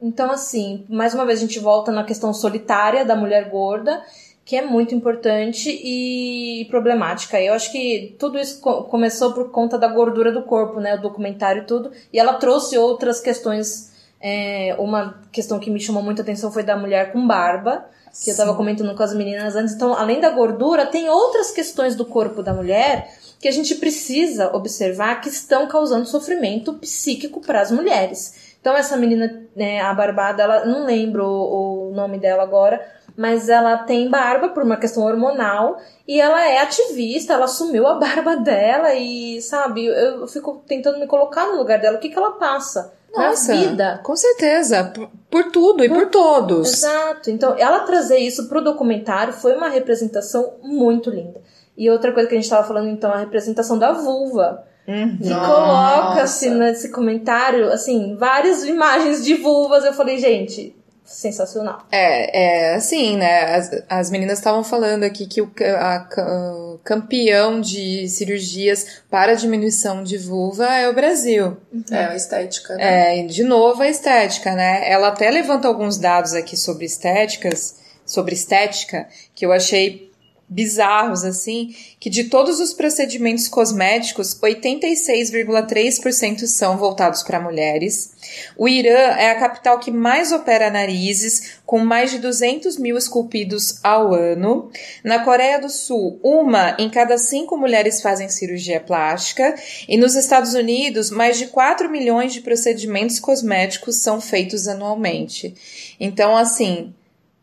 Então, assim, mais uma vez a gente volta na questão solitária da mulher gorda, que é muito importante e problemática. Eu acho que tudo isso começou por conta da gordura do corpo, né? O documentário e tudo. E ela trouxe outras questões. É, uma questão que me chamou muita atenção foi da mulher com barba, que Sim. eu tava comentando com as meninas antes. Então, além da gordura, tem outras questões do corpo da mulher que a gente precisa observar que estão causando sofrimento psíquico para as mulheres. Então essa menina, né, a barbada, ela não lembro o, o nome dela agora, mas ela tem barba por uma questão hormonal e ela é ativista, ela assumiu a barba dela e, sabe, eu fico tentando me colocar no lugar dela, o que, que ela passa? Nossa, na vida. Com certeza, por, por tudo e por, por todos. Exato. Então, ela trazer isso pro documentário foi uma representação muito linda. E outra coisa que a gente estava falando, então, a representação da vulva. Uhum. Que coloca-se nesse comentário, assim, várias imagens de vulvas. Eu falei, gente, sensacional. É, é assim, né? As, as meninas estavam falando aqui que o a, a, campeão de cirurgias para diminuição de vulva é o Brasil. Uhum. É, a estética, né? É, de novo a estética, né? Ela até levanta alguns dados aqui sobre estéticas, sobre estética, que eu achei bizarros assim, que de todos os procedimentos cosméticos, 86,3% são voltados para mulheres. O Irã é a capital que mais opera narizes, com mais de 200 mil esculpidos ao ano. Na Coreia do Sul, uma em cada cinco mulheres fazem cirurgia plástica. E nos Estados Unidos, mais de 4 milhões de procedimentos cosméticos são feitos anualmente. Então, assim,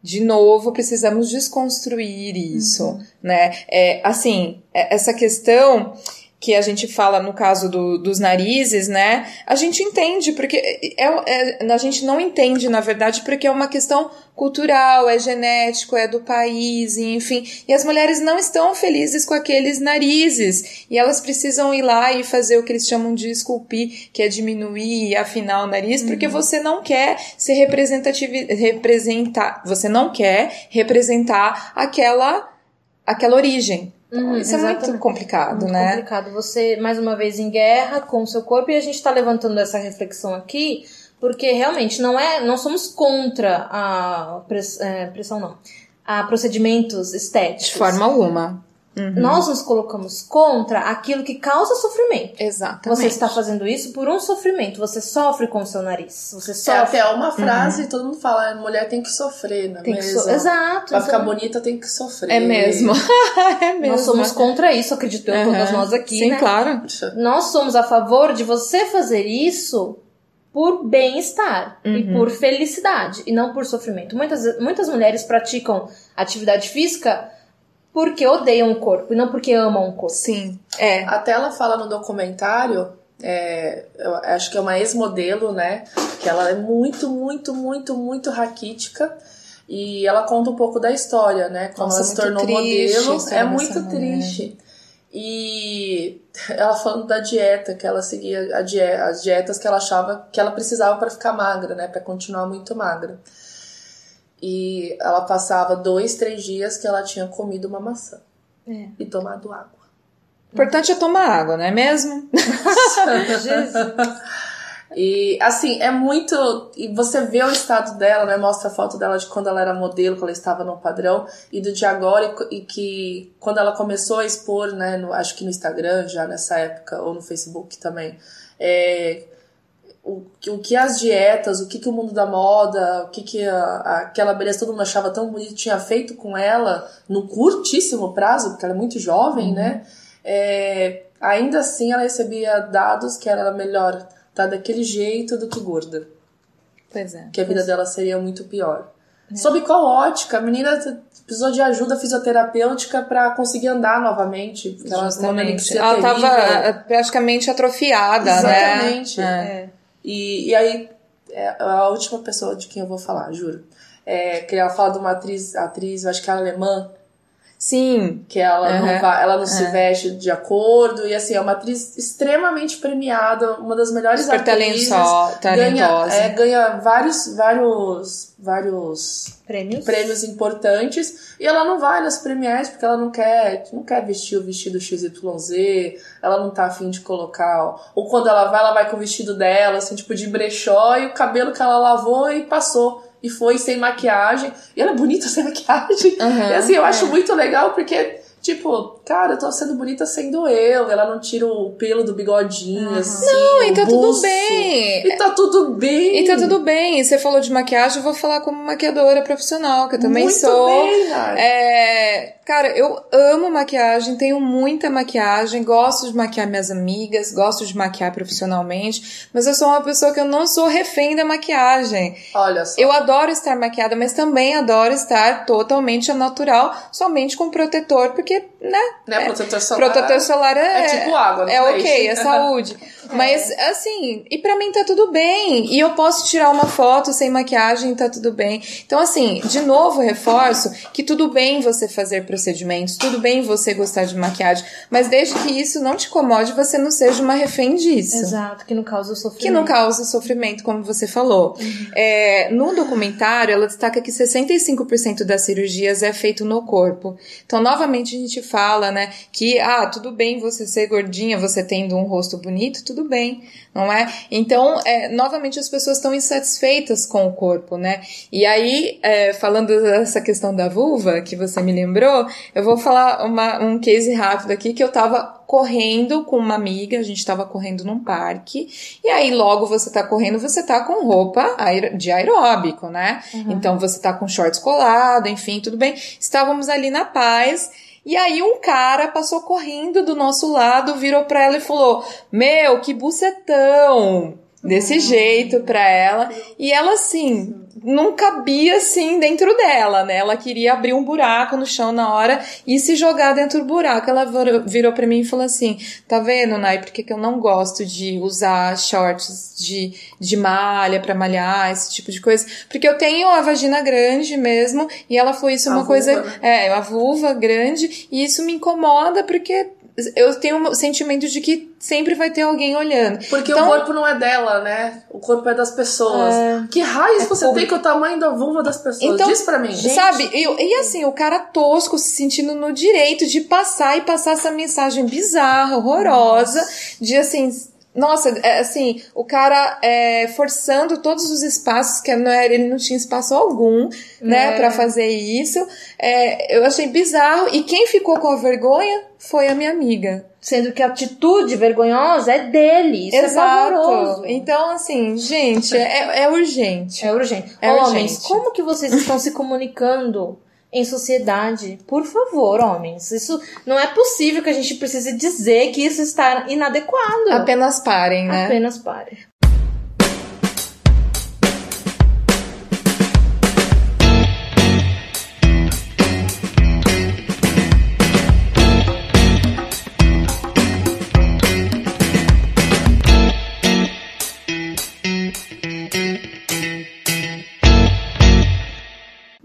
de novo, precisamos desconstruir isso, uhum. né? É, assim, é, essa questão que a gente fala no caso do, dos narizes, né? A gente entende, porque é, é, a gente não entende, na verdade, porque é uma questão cultural, é genético, é do país, enfim. E as mulheres não estão felizes com aqueles narizes. E elas precisam ir lá e fazer o que eles chamam de esculpir, que é diminuir e afinar o nariz, porque uhum. você não quer ser representativo, representar, você não quer representar aquela aquela origem. Uhum, Isso exatamente. é muito complicado, muito né? complicado. Você, mais uma vez, em guerra com o seu corpo, e a gente está levantando essa reflexão aqui, porque realmente não é, não somos contra a press, é, pressão, não, a procedimentos estéticos. De forma alguma. Uhum. Nós nos colocamos contra aquilo que causa sofrimento. Exatamente. Você está fazendo isso por um sofrimento. Você sofre com o seu nariz. Você sofre. É até uma frase, uhum. todo mundo fala, mulher tem que sofrer, não é tem mesmo? So... Exato. Pra ficar bonita tem que sofrer. É mesmo. é mesmo. Nós somos contra isso, acredito eu, uhum. todas nós aqui, Sim, né? claro. Nós somos a favor de você fazer isso por bem-estar uhum. e por felicidade, e não por sofrimento. Muitas, muitas mulheres praticam atividade física porque odeiam o corpo e não porque amam o corpo. Sim, é. Até ela fala no documentário, é, eu acho que é uma ex-modelo, né? Que ela é muito, muito, muito, muito raquítica. E ela conta um pouco da história, né? Quando Nossa, ela se tornou modelo. É muito triste. E ela falando da dieta, que ela seguia dieta, as dietas que ela achava que ela precisava para ficar magra, né? Para continuar muito magra. E ela passava dois, três dias que ela tinha comido uma maçã é. e tomado água. O importante é tomar água, não é mesmo? e assim, é muito. E você vê o estado dela, né? Mostra a foto dela de quando ela era modelo, quando ela estava no padrão, e do de agora, e, e que quando ela começou a expor, né? No, acho que no Instagram já nessa época, ou no Facebook também. É, o, o que as dietas, o que, que o mundo da moda, o que, que a, aquela beleza todo mundo achava tão bonito tinha feito com ela no curtíssimo prazo, porque ela é muito jovem, uhum. né? É, ainda assim ela recebia dados que era melhor estar tá daquele jeito do que gorda. Pois é. Que a vida dela seria muito pior. É. Sob qual ótica? A menina precisou de ajuda fisioterapêutica para conseguir andar novamente. Justamente. Ela estava praticamente atrofiada, Exatamente. né? Exatamente. É. E, e aí, é a última pessoa de quem eu vou falar, juro. É, que ela fala de uma atriz, atriz, eu acho que é alemã, Sim. Que ela uhum. não, vai, ela não se é. veste de acordo. E assim, é uma atriz extremamente premiada, uma das melhores Super atrizes. Talentosa. Ganha, é, ganha vários, vários, vários prêmios. prêmios importantes. E ela não vai nas premiares porque ela não quer, não quer vestir o vestido XYZ, ela não tá afim de colocar. Ou quando ela vai, ela vai com o vestido dela, assim, tipo de brechó, e o cabelo que ela lavou e passou e foi sem maquiagem. E ela é bonita sem maquiagem. Uhum, e assim, eu é. acho muito legal porque Tipo, cara, eu tô sendo bonita sendo eu. Ela não tira o pelo do bigodinho, uhum. assim. Não, e tá tudo bem. E tá tudo bem. E tá tudo bem. Você falou de maquiagem, eu vou falar como maquiadora profissional, que eu também Muito sou. Bem, é, cara, eu amo maquiagem, tenho muita maquiagem, gosto de maquiar minhas amigas, gosto de maquiar profissionalmente, mas eu sou uma pessoa que eu não sou refém da maquiagem. Olha só. Eu adoro estar maquiada, mas também adoro estar totalmente natural, somente com protetor, porque porque, né? Né? É, protetor solar. Protetor solar é. É tipo água, É ok, é saúde. Mas, assim, e para mim tá tudo bem. E eu posso tirar uma foto sem maquiagem, tá tudo bem. Então, assim, de novo, reforço que tudo bem você fazer procedimentos, tudo bem você gostar de maquiagem, mas desde que isso não te incomode, você não seja uma refém disso. Exato, que não causa sofrimento. Que não causa sofrimento, como você falou. Uhum. É, no documentário, ela destaca que 65% das cirurgias é feito no corpo. Então, novamente, gente fala, né, que, ah, tudo bem você ser gordinha, você tendo um rosto bonito, tudo bem, não é? Então, é, novamente as pessoas estão insatisfeitas com o corpo, né? E aí, é, falando dessa questão da vulva, que você me lembrou, eu vou falar uma, um case rápido aqui que eu tava correndo com uma amiga, a gente tava correndo num parque, e aí logo você tá correndo, você tá com roupa de aeróbico, né? Uhum. Então você tá com shorts colado, enfim, tudo bem. Estávamos ali na paz, e aí um cara passou correndo do nosso lado, virou pra ela e falou: Meu, que bucetão! desse jeito pra ela. E ela, assim, não cabia assim dentro dela, né? Ela queria abrir um buraco no chão na hora e se jogar dentro do buraco. Ela virou para mim e falou assim: Tá vendo, Nai, por que, que eu não gosto de usar shorts de, de malha para malhar, esse tipo de coisa? Porque eu tenho a vagina grande mesmo e ela falou: Isso é uma coisa. Né? É, uma vulva grande e isso me incomoda porque eu tenho o um sentimento de que sempre vai ter alguém olhando. Porque então, o corpo não é dela, né? O corpo é das pessoas. É... Que raios é você como... tem com o tamanho da vulva das pessoas? Então, Diz pra mim. Gente. Sabe? E, e, assim, o cara tosco se sentindo no direito de passar e passar essa mensagem bizarra, horrorosa, Nossa. de assim, nossa, é, assim, o cara é, forçando todos os espaços, que não era, ele não tinha espaço algum, né, é. para fazer isso. É, eu achei bizarro. E quem ficou com a vergonha foi a minha amiga. Sendo que a atitude vergonhosa é dele. Isso é Exato. é pavoroso. Então, assim, gente, é, é urgente. É urgente. É Homens, urgente. como que vocês estão se comunicando? Em sociedade. Por favor, homens. Isso não é possível que a gente precise dizer que isso está inadequado. Apenas parem, né? Apenas parem.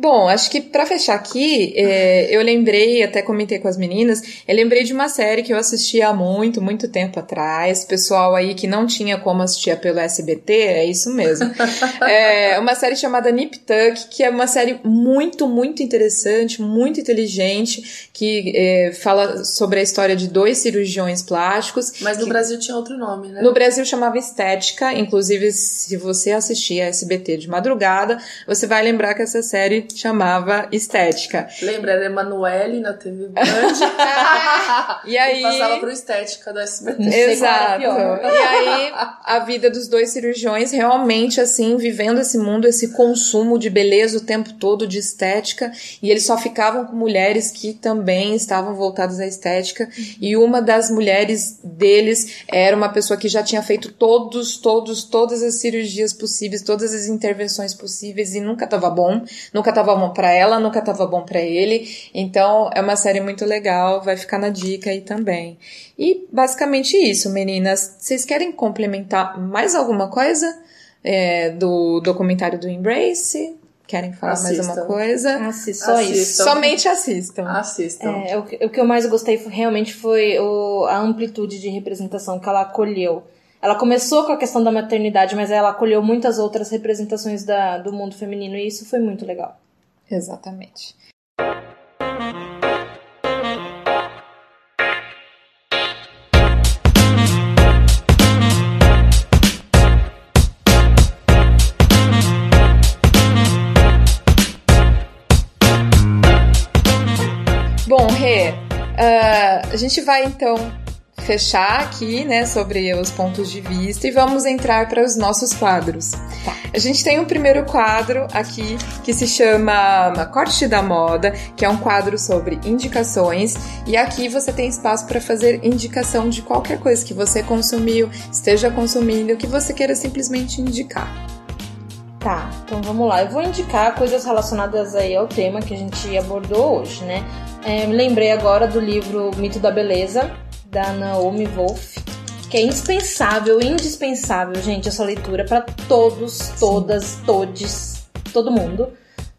Bom, acho que para fechar aqui, é, eu lembrei, até comentei com as meninas, eu lembrei de uma série que eu assisti há muito, muito tempo atrás. Pessoal aí que não tinha como assistir pelo SBT, é isso mesmo. é uma série chamada Nip Tuck, que é uma série muito, muito interessante, muito inteligente, que é, fala sobre a história de dois cirurgiões plásticos. Mas no que, Brasil tinha outro nome, né? No Brasil chamava Estética, inclusive se você assistir a SBT de madrugada, você vai lembrar que essa série chamava Estética. Lembra, era Emanuele na TV Band. e aí... E passava pro Estética do SBT. Exato. E aí, a vida dos dois cirurgiões realmente, assim, vivendo esse mundo, esse consumo de beleza o tempo todo, de estética, e eles só ficavam com mulheres que também estavam voltadas à estética, e uma das mulheres deles era uma pessoa que já tinha feito todos, todos, todas as cirurgias possíveis, todas as intervenções possíveis, e nunca tava bom, nunca tava bom para ela, nunca tava bom para ele. Então é uma série muito legal, vai ficar na dica aí também. E basicamente isso, meninas. Vocês querem complementar mais alguma coisa é, do documentário do Embrace? Querem falar assistam. mais uma coisa? Assistam. Só assistam. isso. Somente assistam. Assistam. É, o, o, que eu mais gostei realmente foi o, a amplitude de representação que ela acolheu. Ela começou com a questão da maternidade, mas ela acolheu muitas outras representações da, do mundo feminino e isso foi muito legal. Exatamente. Bom, Rê, uh, a gente vai então fechar aqui, né, sobre os pontos de vista e vamos entrar para os nossos quadros. Tá. A gente tem um primeiro quadro aqui que se chama Corte da Moda, que é um quadro sobre indicações e aqui você tem espaço para fazer indicação de qualquer coisa que você consumiu, esteja consumindo, que você queira simplesmente indicar. Tá, então vamos lá. Eu vou indicar coisas relacionadas aí ao tema que a gente abordou hoje, né? É, lembrei agora do livro Mito da Beleza, da Naomi Wolf, que é indispensável, indispensável, gente, essa leitura para todos, todas, todes, todo mundo.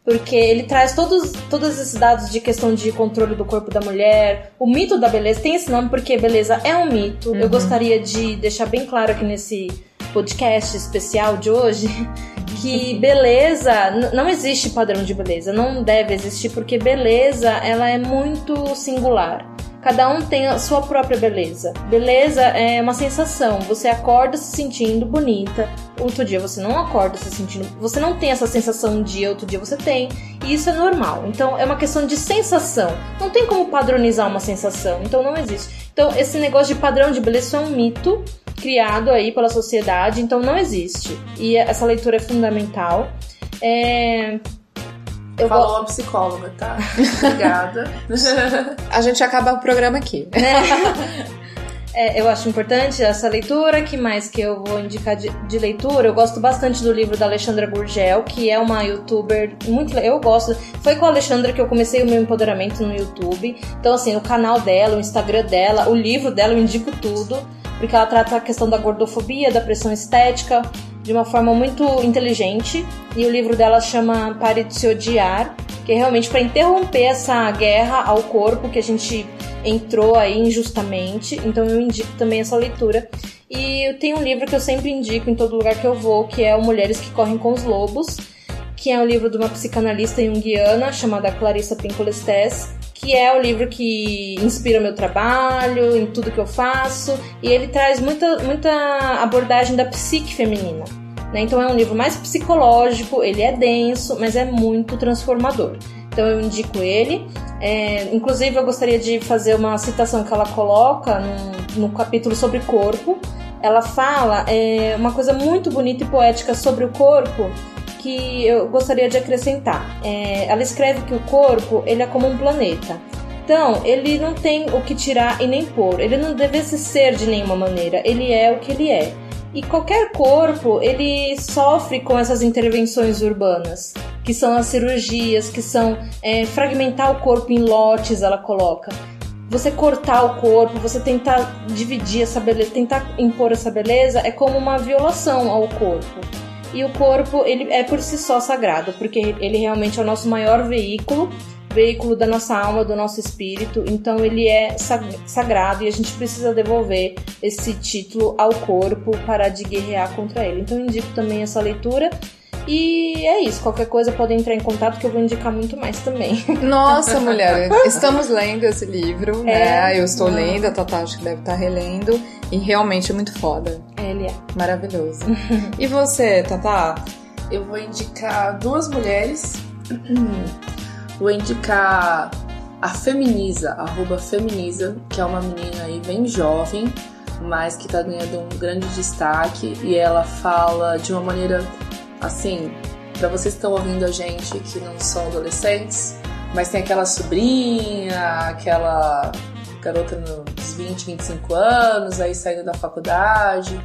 Porque ele traz todos, todos esses dados de questão de controle do corpo da mulher. O mito da beleza tem esse nome porque beleza é um mito. Uhum. Eu gostaria de deixar bem claro aqui nesse podcast especial de hoje que beleza não existe padrão de beleza, não deve existir porque beleza ela é muito singular. Cada um tem a sua própria beleza. Beleza é uma sensação. Você acorda se sentindo bonita, outro dia você não acorda se sentindo. Você não tem essa sensação um dia, outro dia você tem. E isso é normal. Então é uma questão de sensação. Não tem como padronizar uma sensação. Então não existe. Então esse negócio de padrão de beleza é um mito criado aí pela sociedade. Então não existe. E essa leitura é fundamental. É, eu Falou vou... uma psicóloga, tá? Obrigada. a gente acaba o programa aqui. É, eu acho importante essa leitura. que mais que eu vou indicar de, de, leitura? Eu gosto bastante do livro da Alexandra Gurgel, que é uma youtuber muito. Eu gosto. Foi com a Alexandra que eu comecei o meu empoderamento no YouTube. Então, assim, o canal dela, o Instagram dela, o livro dela, eu indico tudo. Porque ela trata a questão da gordofobia, da pressão estética, de uma forma muito inteligente. E o livro dela chama Pare de se odiar, que é realmente para interromper essa guerra ao corpo que a gente entrou aí injustamente. Então eu indico também essa leitura. E tem um livro que eu sempre indico em todo lugar que eu vou, que é o Mulheres que Correm com os Lobos, que é um livro de uma psicanalista junguiana chamada Clarissa Pincolestes, que é o livro que inspira o meu trabalho, em tudo que eu faço, e ele traz muita, muita abordagem da psique feminina. Né? Então é um livro mais psicológico, ele é denso, mas é muito transformador. Então eu indico ele. É, inclusive eu gostaria de fazer uma citação que ela coloca no, no capítulo sobre corpo. Ela fala é, uma coisa muito bonita e poética sobre o corpo que eu gostaria de acrescentar. É, ela escreve que o corpo ele é como um planeta. Então, ele não tem o que tirar e nem pôr. Ele não deve se ser de nenhuma maneira. Ele é o que ele é. E qualquer corpo, ele sofre com essas intervenções urbanas, que são as cirurgias, que são é, fragmentar o corpo em lotes, ela coloca. Você cortar o corpo, você tentar dividir essa beleza, tentar impor essa beleza, é como uma violação ao corpo. E o corpo, ele é por si só sagrado, porque ele realmente é o nosso maior veículo veículo da nossa alma, do nosso espírito, então ele é sagrado e a gente precisa devolver esse título ao corpo, parar de guerrear contra ele. Então eu indico também essa leitura. E é isso, qualquer coisa pode entrar em contato que eu vou indicar muito mais também. Nossa, mulher, estamos lendo esse livro, é, né? Eu estou lendo, a Tata acho que deve estar relendo. E realmente é muito foda. Ele é. Maravilhoso. e você, Tata? Eu vou indicar duas mulheres Vou indicar a Feminiza, arroba Feminiza, que é uma menina aí bem jovem, mas que tá ganhando um grande destaque e ela fala de uma maneira assim, para vocês que estão ouvindo a gente que não são adolescentes, mas tem aquela sobrinha, aquela garota nos 20, 25 anos, aí saindo da faculdade,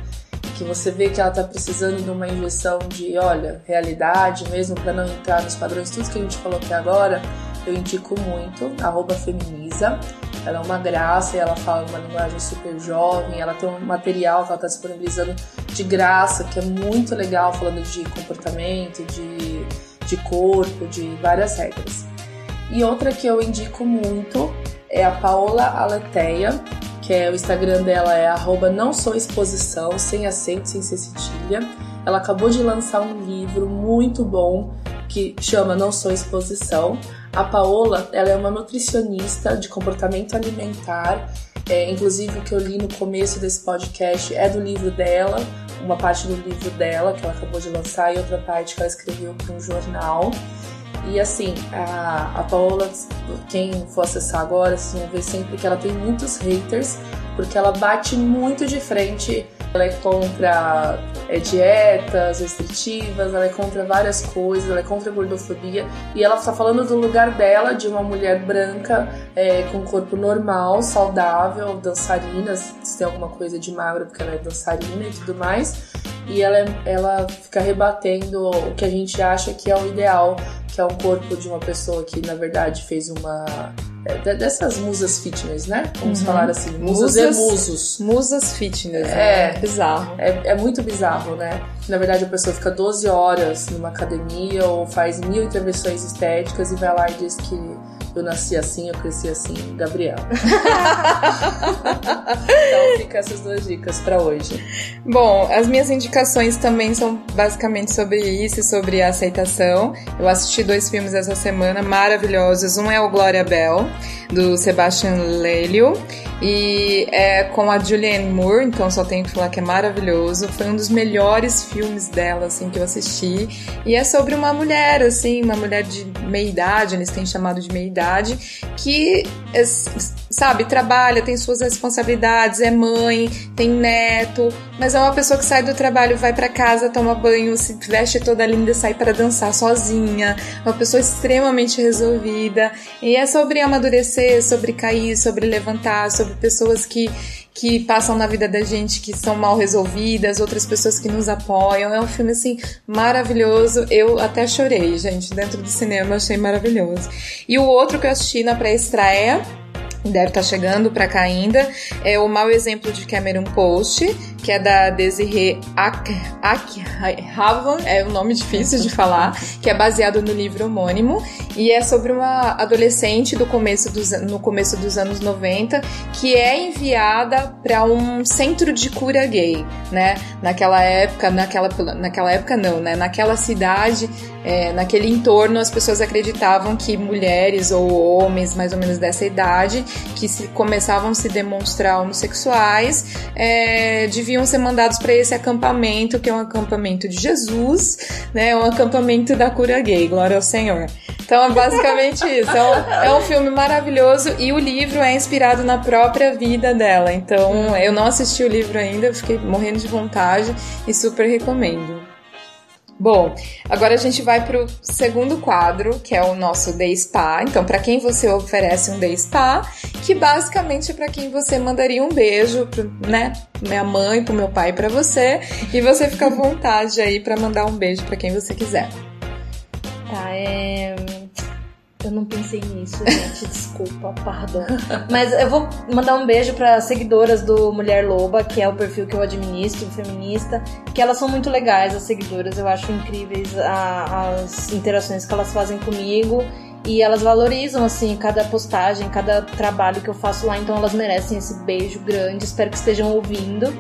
que você vê que ela tá precisando de uma injeção de, olha, realidade mesmo para não entrar nos padrões, tudo que a gente falou aqui agora, eu indico muito, arroba Feminiza. Ela é uma graça e ela fala uma linguagem super jovem, ela tem um material que ela está disponibilizando de graça, que é muito legal, falando de comportamento, de, de corpo, de várias regras. E outra que eu indico muito é a Paola Aleteia, que é o Instagram dela é arroba não sou exposição, sem acento, sem ser. Ela acabou de lançar um livro muito bom que chama Não Sou Exposição. A Paola, ela é uma nutricionista de comportamento alimentar. É, inclusive o que eu li no começo desse podcast é do livro dela, uma parte do livro dela que ela acabou de lançar e outra parte que ela escreveu para um jornal. E assim, a, a Paola, quem for acessar agora, vocês vão ver sempre que ela tem muitos haters, porque ela bate muito de frente. Ela é contra é, dietas restritivas, ela é contra várias coisas, ela é contra a gordofobia. E ela está falando do lugar dela, de uma mulher branca, é, com corpo normal, saudável, dançarina, se tem alguma coisa de magra, porque ela é dançarina e tudo mais. E ela, ela fica rebatendo o que a gente acha que é o ideal que é o corpo de uma pessoa que, na verdade, fez uma. É, dessas musas fitness, né? Vamos uhum. falar assim, musas, musas e musos. Musas fitness, é, é bizarro. É, é muito bizarro, né? Na verdade, a pessoa fica 12 horas numa academia ou faz mil intervenções estéticas e vai lá e diz que eu nasci assim, eu cresci assim, Gabriel. então fica essas duas dicas para hoje. Bom, as minhas indicações também são basicamente sobre isso, sobre a aceitação. Eu assisti dois filmes essa semana maravilhosos. Um é o Glória Bell, do Sebastian Lelio, e é com a Julianne Moore, então só tenho que falar que é maravilhoso. Foi um dos melhores filmes dela, assim, que eu assisti. E é sobre uma mulher, assim, uma mulher de meia idade, eles têm chamado de meia idade, que, sabe, trabalha, tem suas responsabilidades, é mãe, tem neto, mas é uma pessoa que sai do trabalho, vai para casa, toma banho, se veste toda linda, sai para dançar sozinha. Uma pessoa extremamente resolvida. E é sobre amadurecer, sobre cair, sobre levantar, sobre pessoas que que passam na vida da gente que são mal resolvidas, outras pessoas que nos apoiam. É um filme assim maravilhoso. Eu até chorei, gente, dentro do cinema, achei maravilhoso. E o outro que eu assisti na pré-estreia deve estar tá chegando para cá ainda, é o mau exemplo de Cameron Post, que é da Desiree Akhavan, é um nome difícil de falar, que é baseado no livro homônimo e é sobre uma adolescente do começo dos, no começo dos anos 90 que é enviada para um centro de cura gay, né? Naquela época, naquela, naquela época não, né? Naquela cidade, é, naquele entorno, as pessoas acreditavam que mulheres ou homens mais ou menos dessa idade que se, começavam a se demonstrar homossexuais é, deviam ser mandados para esse acampamento, que é um acampamento de Jesus, né? Um acampamento da cura gay, glória ao Senhor. Então é basicamente isso. É um, é um filme maravilhoso e o livro é inspirado na própria vida dela. Então eu não assisti o livro ainda, fiquei morrendo de vontade e super recomendo. Bom, agora a gente vai para o segundo quadro, que é o nosso Day Spa. Então, para quem você oferece um Day Spa, que basicamente é para quem você mandaria um beijo, pro, né? Minha mãe, pro meu pai, para você, e você fica à vontade aí para mandar um beijo para quem você quiser. Tá, é eu não pensei nisso, gente. Desculpa, pardon. Mas eu vou mandar um beijo para seguidoras do Mulher Loba, que é o perfil que eu administro, feminista, que elas são muito legais, as seguidoras. Eu acho incríveis a, as interações que elas fazem comigo e elas valorizam, assim, cada postagem, cada trabalho que eu faço lá, então elas merecem esse beijo grande. Espero que estejam ouvindo.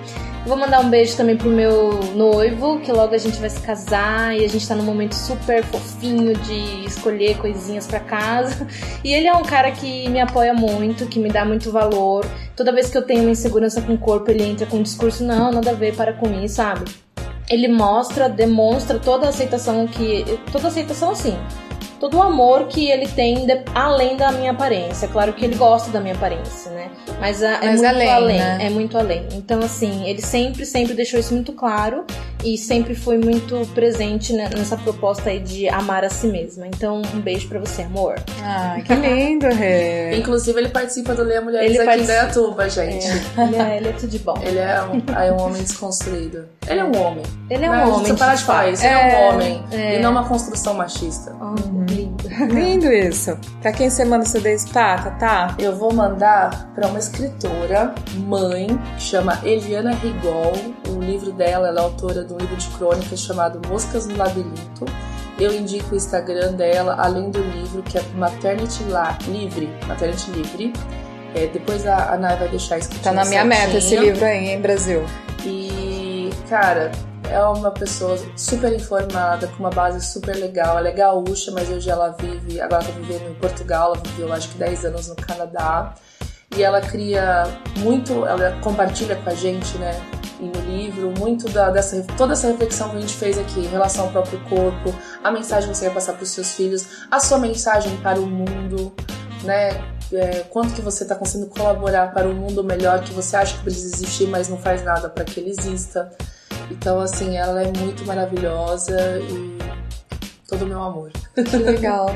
Vou mandar um beijo também pro meu noivo, que logo a gente vai se casar e a gente tá num momento super fofinho de escolher coisinhas para casa. E ele é um cara que me apoia muito, que me dá muito valor. Toda vez que eu tenho uma insegurança com o corpo, ele entra com um discurso: não, nada a ver, para com isso, sabe? Ele mostra, demonstra toda a aceitação que. Toda a aceitação assim todo o amor que ele tem de, além da minha aparência. Claro que ele gosta da minha aparência, né? Mas, a, é muito além, além né? é muito além. Então, assim, ele sempre, sempre deixou isso muito claro e sempre foi muito presente nessa proposta aí de amar a si mesma. Então, um beijo para você, amor. Ah, que lindo, Rê. Inclusive, ele participa do Leia Mulheres ele aqui participa... em Dayatuba, gente. É. Ele, é, ele é tudo de bom. Ele é um, é um homem desconstruído. Ele é um homem. Ele é um né? homem. Você parar de falar isso. Ele é um é, homem. É. E não uma construção machista. Uhum. Lindo. Lindo isso. Pra quem você manda seu spa, tá? Eu vou mandar pra uma escritora, mãe, que chama Eliana Rigol. O livro dela, ela é autora de um livro de crônicas chamado Moscas no Labirinto. Eu indico o Instagram dela, além do livro, que é Maternity La Livre. Maternity Livre. É, depois a, a Nai vai deixar escrito. Tá na minha certinho. meta esse livro aí, em Brasil. E, cara, é uma pessoa super informada, com uma base super legal. Ela é gaúcha, mas hoje ela vive, agora tá vivendo em Portugal, ela viveu acho que 10 anos no Canadá. E ela cria muito, ela compartilha com a gente, né, no livro, muito da, dessa, toda essa reflexão que a gente fez aqui em relação ao próprio corpo, a mensagem que você vai passar para os seus filhos, a sua mensagem para o mundo, né, é, quanto que você está conseguindo colaborar para um mundo melhor que você acha que precisa existir, mas não faz nada para que ele exista. Então, assim, ela é muito maravilhosa e todo o meu amor. Que legal.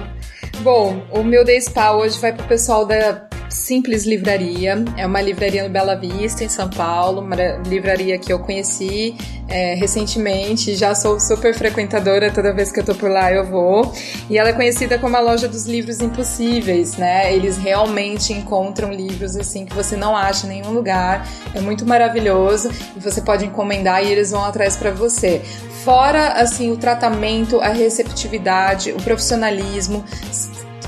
Bom, o meu Day Spa hoje vai pro pessoal da Simples Livraria. É uma livraria no Bela Vista, em São Paulo, uma livraria que eu conheci é, recentemente, já sou super frequentadora, toda vez que eu tô por lá eu vou. E ela é conhecida como a loja dos livros impossíveis, né? Eles realmente encontram livros assim que você não acha em nenhum lugar. É muito maravilhoso e você pode encomendar e eles vão atrás para você. Fora assim o tratamento, a receptividade, o profissionalismo,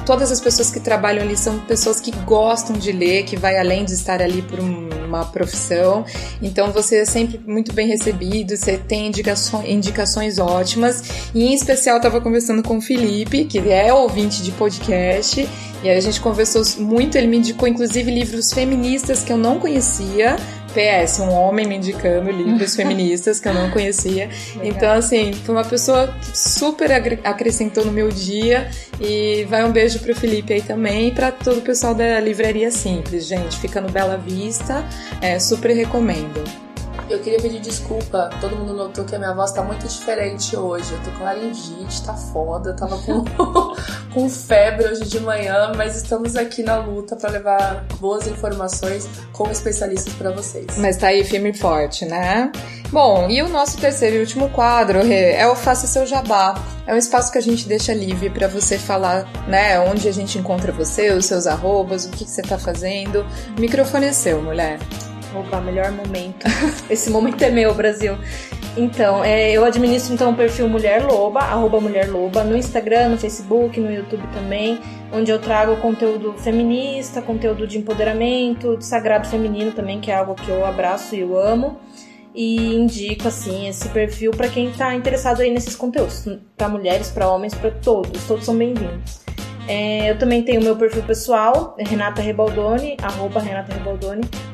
todas as pessoas que trabalham ali são pessoas que gostam de ler, que vai além de estar ali por uma profissão. Então você é sempre muito bem recebido, você tem indicações, indicações ótimas. E em especial estava conversando com o Felipe, que é ouvinte de podcast, e aí a gente conversou muito, ele me indicou inclusive livros feministas que eu não conhecia PS, um homem me indicando livros feministas que eu não conhecia. Legal. Então, assim, foi uma pessoa que super acrescentou no meu dia. E vai um beijo pro Felipe aí também e pra todo o pessoal da Livraria Simples, gente. Fica no Bela Vista, é, super recomendo. Eu queria pedir desculpa. Todo mundo notou que a minha voz tá muito diferente hoje. Eu tô com laringite, tá foda. Tava com, com febre hoje de manhã, mas estamos aqui na luta para levar boas informações como especialistas para vocês. Mas tá aí firme e forte, né? Bom, e o nosso terceiro e último quadro é o Faça Seu Jabá. É um espaço que a gente deixa livre para você falar, né, onde a gente encontra você, os seus arrobas, o que, que você tá fazendo. O microfone é seu, mulher. Opa, melhor momento. Esse momento é meu, Brasil. Então, é, eu administro então o perfil Mulher Loba, arroba Mulher Loba, no Instagram, no Facebook, no YouTube também, onde eu trago conteúdo feminista, conteúdo de empoderamento, de sagrado feminino também, que é algo que eu abraço e eu amo. E indico assim esse perfil para quem está interessado aí nesses conteúdos, para mulheres, para homens, para todos, todos são bem-vindos. É, eu também tenho meu perfil pessoal, Renata Rebaldoni, arroba Renata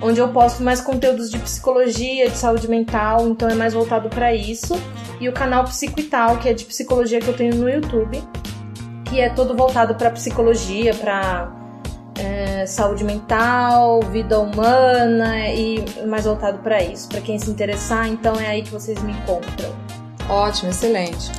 onde eu posto mais conteúdos de psicologia, de saúde mental, então é mais voltado para isso. E o canal Psico que é de psicologia que eu tenho no YouTube, que é todo voltado para psicologia, para é, saúde mental, vida humana e mais voltado para isso. Para quem se interessar, então é aí que vocês me encontram. Ótimo, excelente.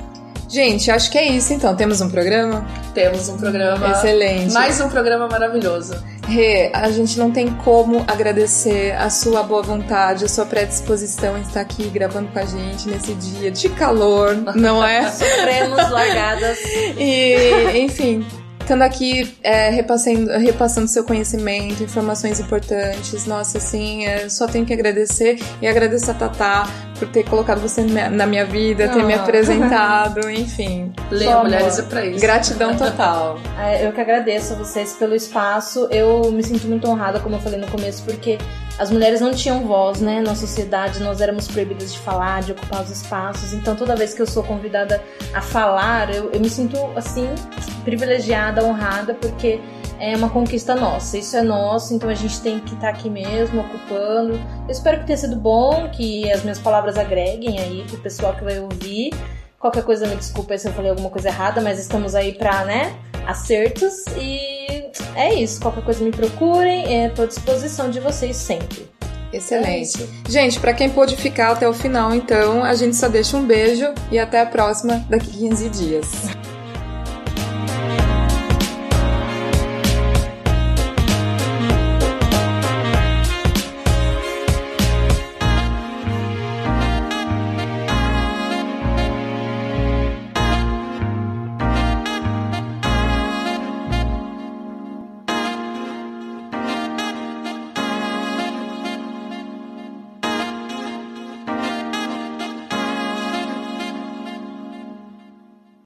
Gente, acho que é isso então. Temos um programa? Temos um programa. Excelente. Mais um programa maravilhoso. Rê, a gente não tem como agradecer a sua boa vontade, a sua predisposição em estar aqui gravando com a gente nesse dia de calor, não é? Sofremos largadas. E, enfim, estando aqui é, repassando, repassando seu conhecimento, informações importantes. Nossa, assim, é, só tenho que agradecer e agradecer a Tatá por ter colocado você na minha vida, ter me ah. apresentado, enfim. Leia Mulheres é pra isso. Gratidão total. É, eu que agradeço a vocês pelo espaço. Eu me sinto muito honrada, como eu falei no começo, porque as mulheres não tinham voz, né? Na sociedade, nós éramos proibidas de falar, de ocupar os espaços. Então, toda vez que eu sou convidada a falar, eu, eu me sinto, assim, privilegiada, honrada, porque é uma conquista nossa. Isso é nosso, então a gente tem que estar tá aqui mesmo, ocupando. Eu espero que tenha sido bom, que as minhas palavras agreguem aí pro pessoal que vai ouvir. Qualquer coisa, me desculpa se eu falei alguma coisa errada, mas estamos aí pra, né, acertos. E é isso. Qualquer coisa me procurem, estou à disposição de vocês sempre. Excelente. É gente, para quem pôde ficar até o final, então, a gente só deixa um beijo e até a próxima daqui 15 dias.